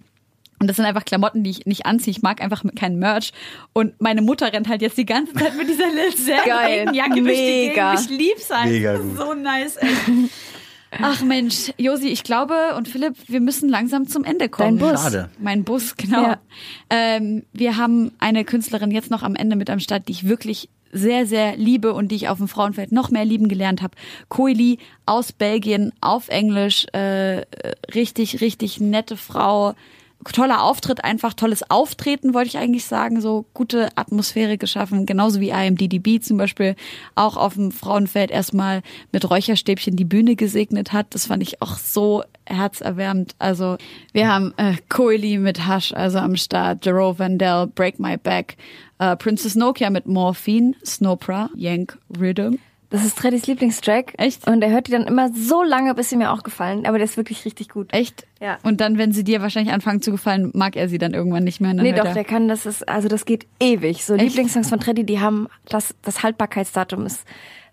Und das sind einfach Klamotten, die ich nicht anziehe. Ich mag einfach keinen Merch. Und meine Mutter rennt halt jetzt die ganze Zeit mit dieser Lil Xan Geil. Regenjacke durch die Gegend. Mega. Ich lieb's halt. Mega gut. so nice, ey. Ach Mensch, Josi, ich glaube und Philipp, wir müssen langsam zum Ende kommen. Dein Bus. Schade. Mein Bus, genau. Ja. Ähm, wir haben eine Künstlerin jetzt noch am Ende mit am Start, die ich wirklich sehr, sehr liebe und die ich auf dem Frauenfeld noch mehr lieben gelernt habe. Coeli aus Belgien auf Englisch, äh, richtig, richtig nette Frau. Toller Auftritt, einfach tolles Auftreten, wollte ich eigentlich sagen, so gute Atmosphäre geschaffen, genauso wie IMDDB zum Beispiel auch auf dem Frauenfeld erstmal mit Räucherstäbchen die Bühne gesegnet hat. Das fand ich auch so herzerwärmend. Also wir haben äh, Coeli mit Hush, also am Start, Jerome Vandell, Break My Back, äh, Princess Nokia mit Morphine, Snopra, Yank Rhythm. Das ist Treddys Lieblingstrack. Echt? Und er hört die dann immer so lange, bis sie mir auch gefallen. Aber der ist wirklich richtig gut. Echt? Ja. Und dann, wenn sie dir wahrscheinlich anfangen zu gefallen, mag er sie dann irgendwann nicht mehr. Nee, doch, er- der kann, das ist, also das geht ewig. So Echt? Lieblingssongs von Treddy, die haben, das, das Haltbarkeitsdatum ist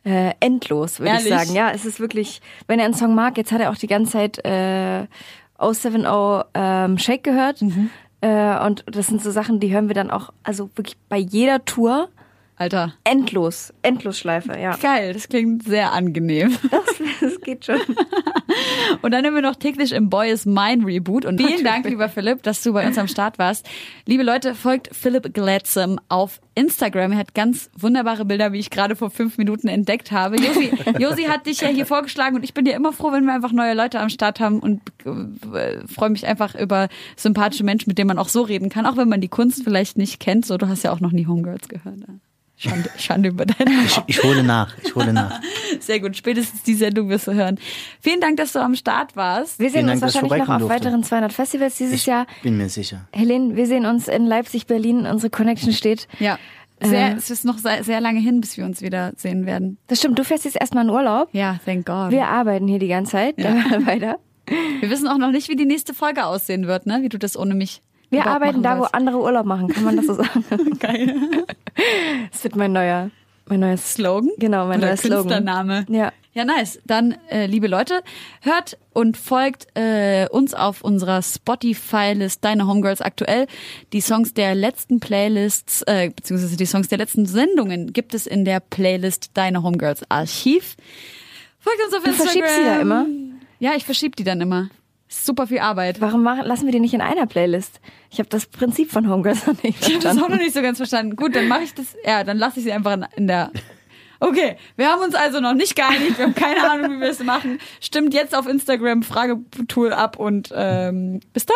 äh, endlos, würde ich sagen. Ja, es ist wirklich, wenn er einen Song mag, jetzt hat er auch die ganze Zeit äh, 070 ähm, Shake gehört. Mhm. Äh, und das sind so Sachen, die hören wir dann auch, also wirklich bei jeder Tour Alter. endlos, Endlosschleife, ja. Geil, das klingt sehr angenehm. [laughs] Das, das geht schon. [laughs] Und dann haben wir noch täglich im Boy is Mine Reboot. Und vielen Dank, lieber Philipp, dass du bei uns am Start warst. Liebe Leute, folgt Philipp Gladsam auf Instagram. Er hat ganz wunderbare Bilder, wie ich gerade vor fünf Minuten entdeckt habe. Josi, [laughs] Josi hat dich ja hier vorgeschlagen und ich bin ja immer froh, wenn wir einfach neue Leute am Start haben und äh, freue mich einfach über sympathische Menschen, mit denen man auch so reden kann, auch wenn man die Kunst vielleicht nicht kennt. So, du hast ja auch noch nie Homegirls gehört. Schande, Schande über deine Ich, ich hole nach, ich hole nach. [laughs] Sehr gut, spätestens die Sendung wirst du hören. Vielen Dank, dass du am Start warst. Wir sehen Vielen uns Dank, dass ich wahrscheinlich noch auf durfte. weiteren 200 Festivals dieses Ich Jahr. bin mir sicher. Helene, wir sehen uns in Leipzig, Berlin. Unsere Connection steht. Ja. Sehr, Äh. es ist noch sehr, sehr lange hin, bis wir uns wieder sehen werden. Das stimmt, du fährst jetzt erstmal in Urlaub. Ja, thank God. Wir arbeiten hier die ganze Zeit Ja. weiter. Wir wissen auch noch nicht, wie die nächste Folge aussehen wird, ne? Wie du das ohne mich. Wir arbeiten da, wo andere Urlaub machen, kann man das so [laughs] sagen? Geil. Das wird mein neuer, mein neues Slogan? Genau, mein Oder neuer Slogan. Künstlername. Ja. Ja, nice. Dann, äh, liebe Leute, hört und folgt äh, uns auf unserer Spotify-List Deine Homegirls aktuell. Die Songs der letzten Playlists, äh, beziehungsweise die Songs der letzten Sendungen gibt es in der Playlist Deine Homegirls Archiv. Folgt uns auf Du Instagram. verschiebst sie da immer? Ja, ich verschieb die dann immer. Super viel Arbeit. Warum machen, lassen wir die nicht in einer Playlist? Ich habe das Prinzip von Homegirls noch nicht [laughs] Ich habe das auch noch verstanden. nicht so ganz verstanden. Gut, dann mache ich das. Ja, dann lasse ich sie einfach in, in der. Okay, wir haben uns also noch nicht geeinigt. Wir haben keine Ahnung, wie wir es machen. Stimmt jetzt auf Instagram Fragetool ab und ähm, bis dann.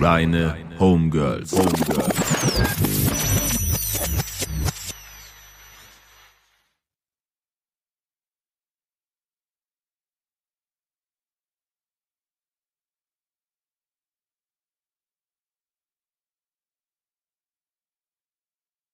Reine Homegirls. Homegirls.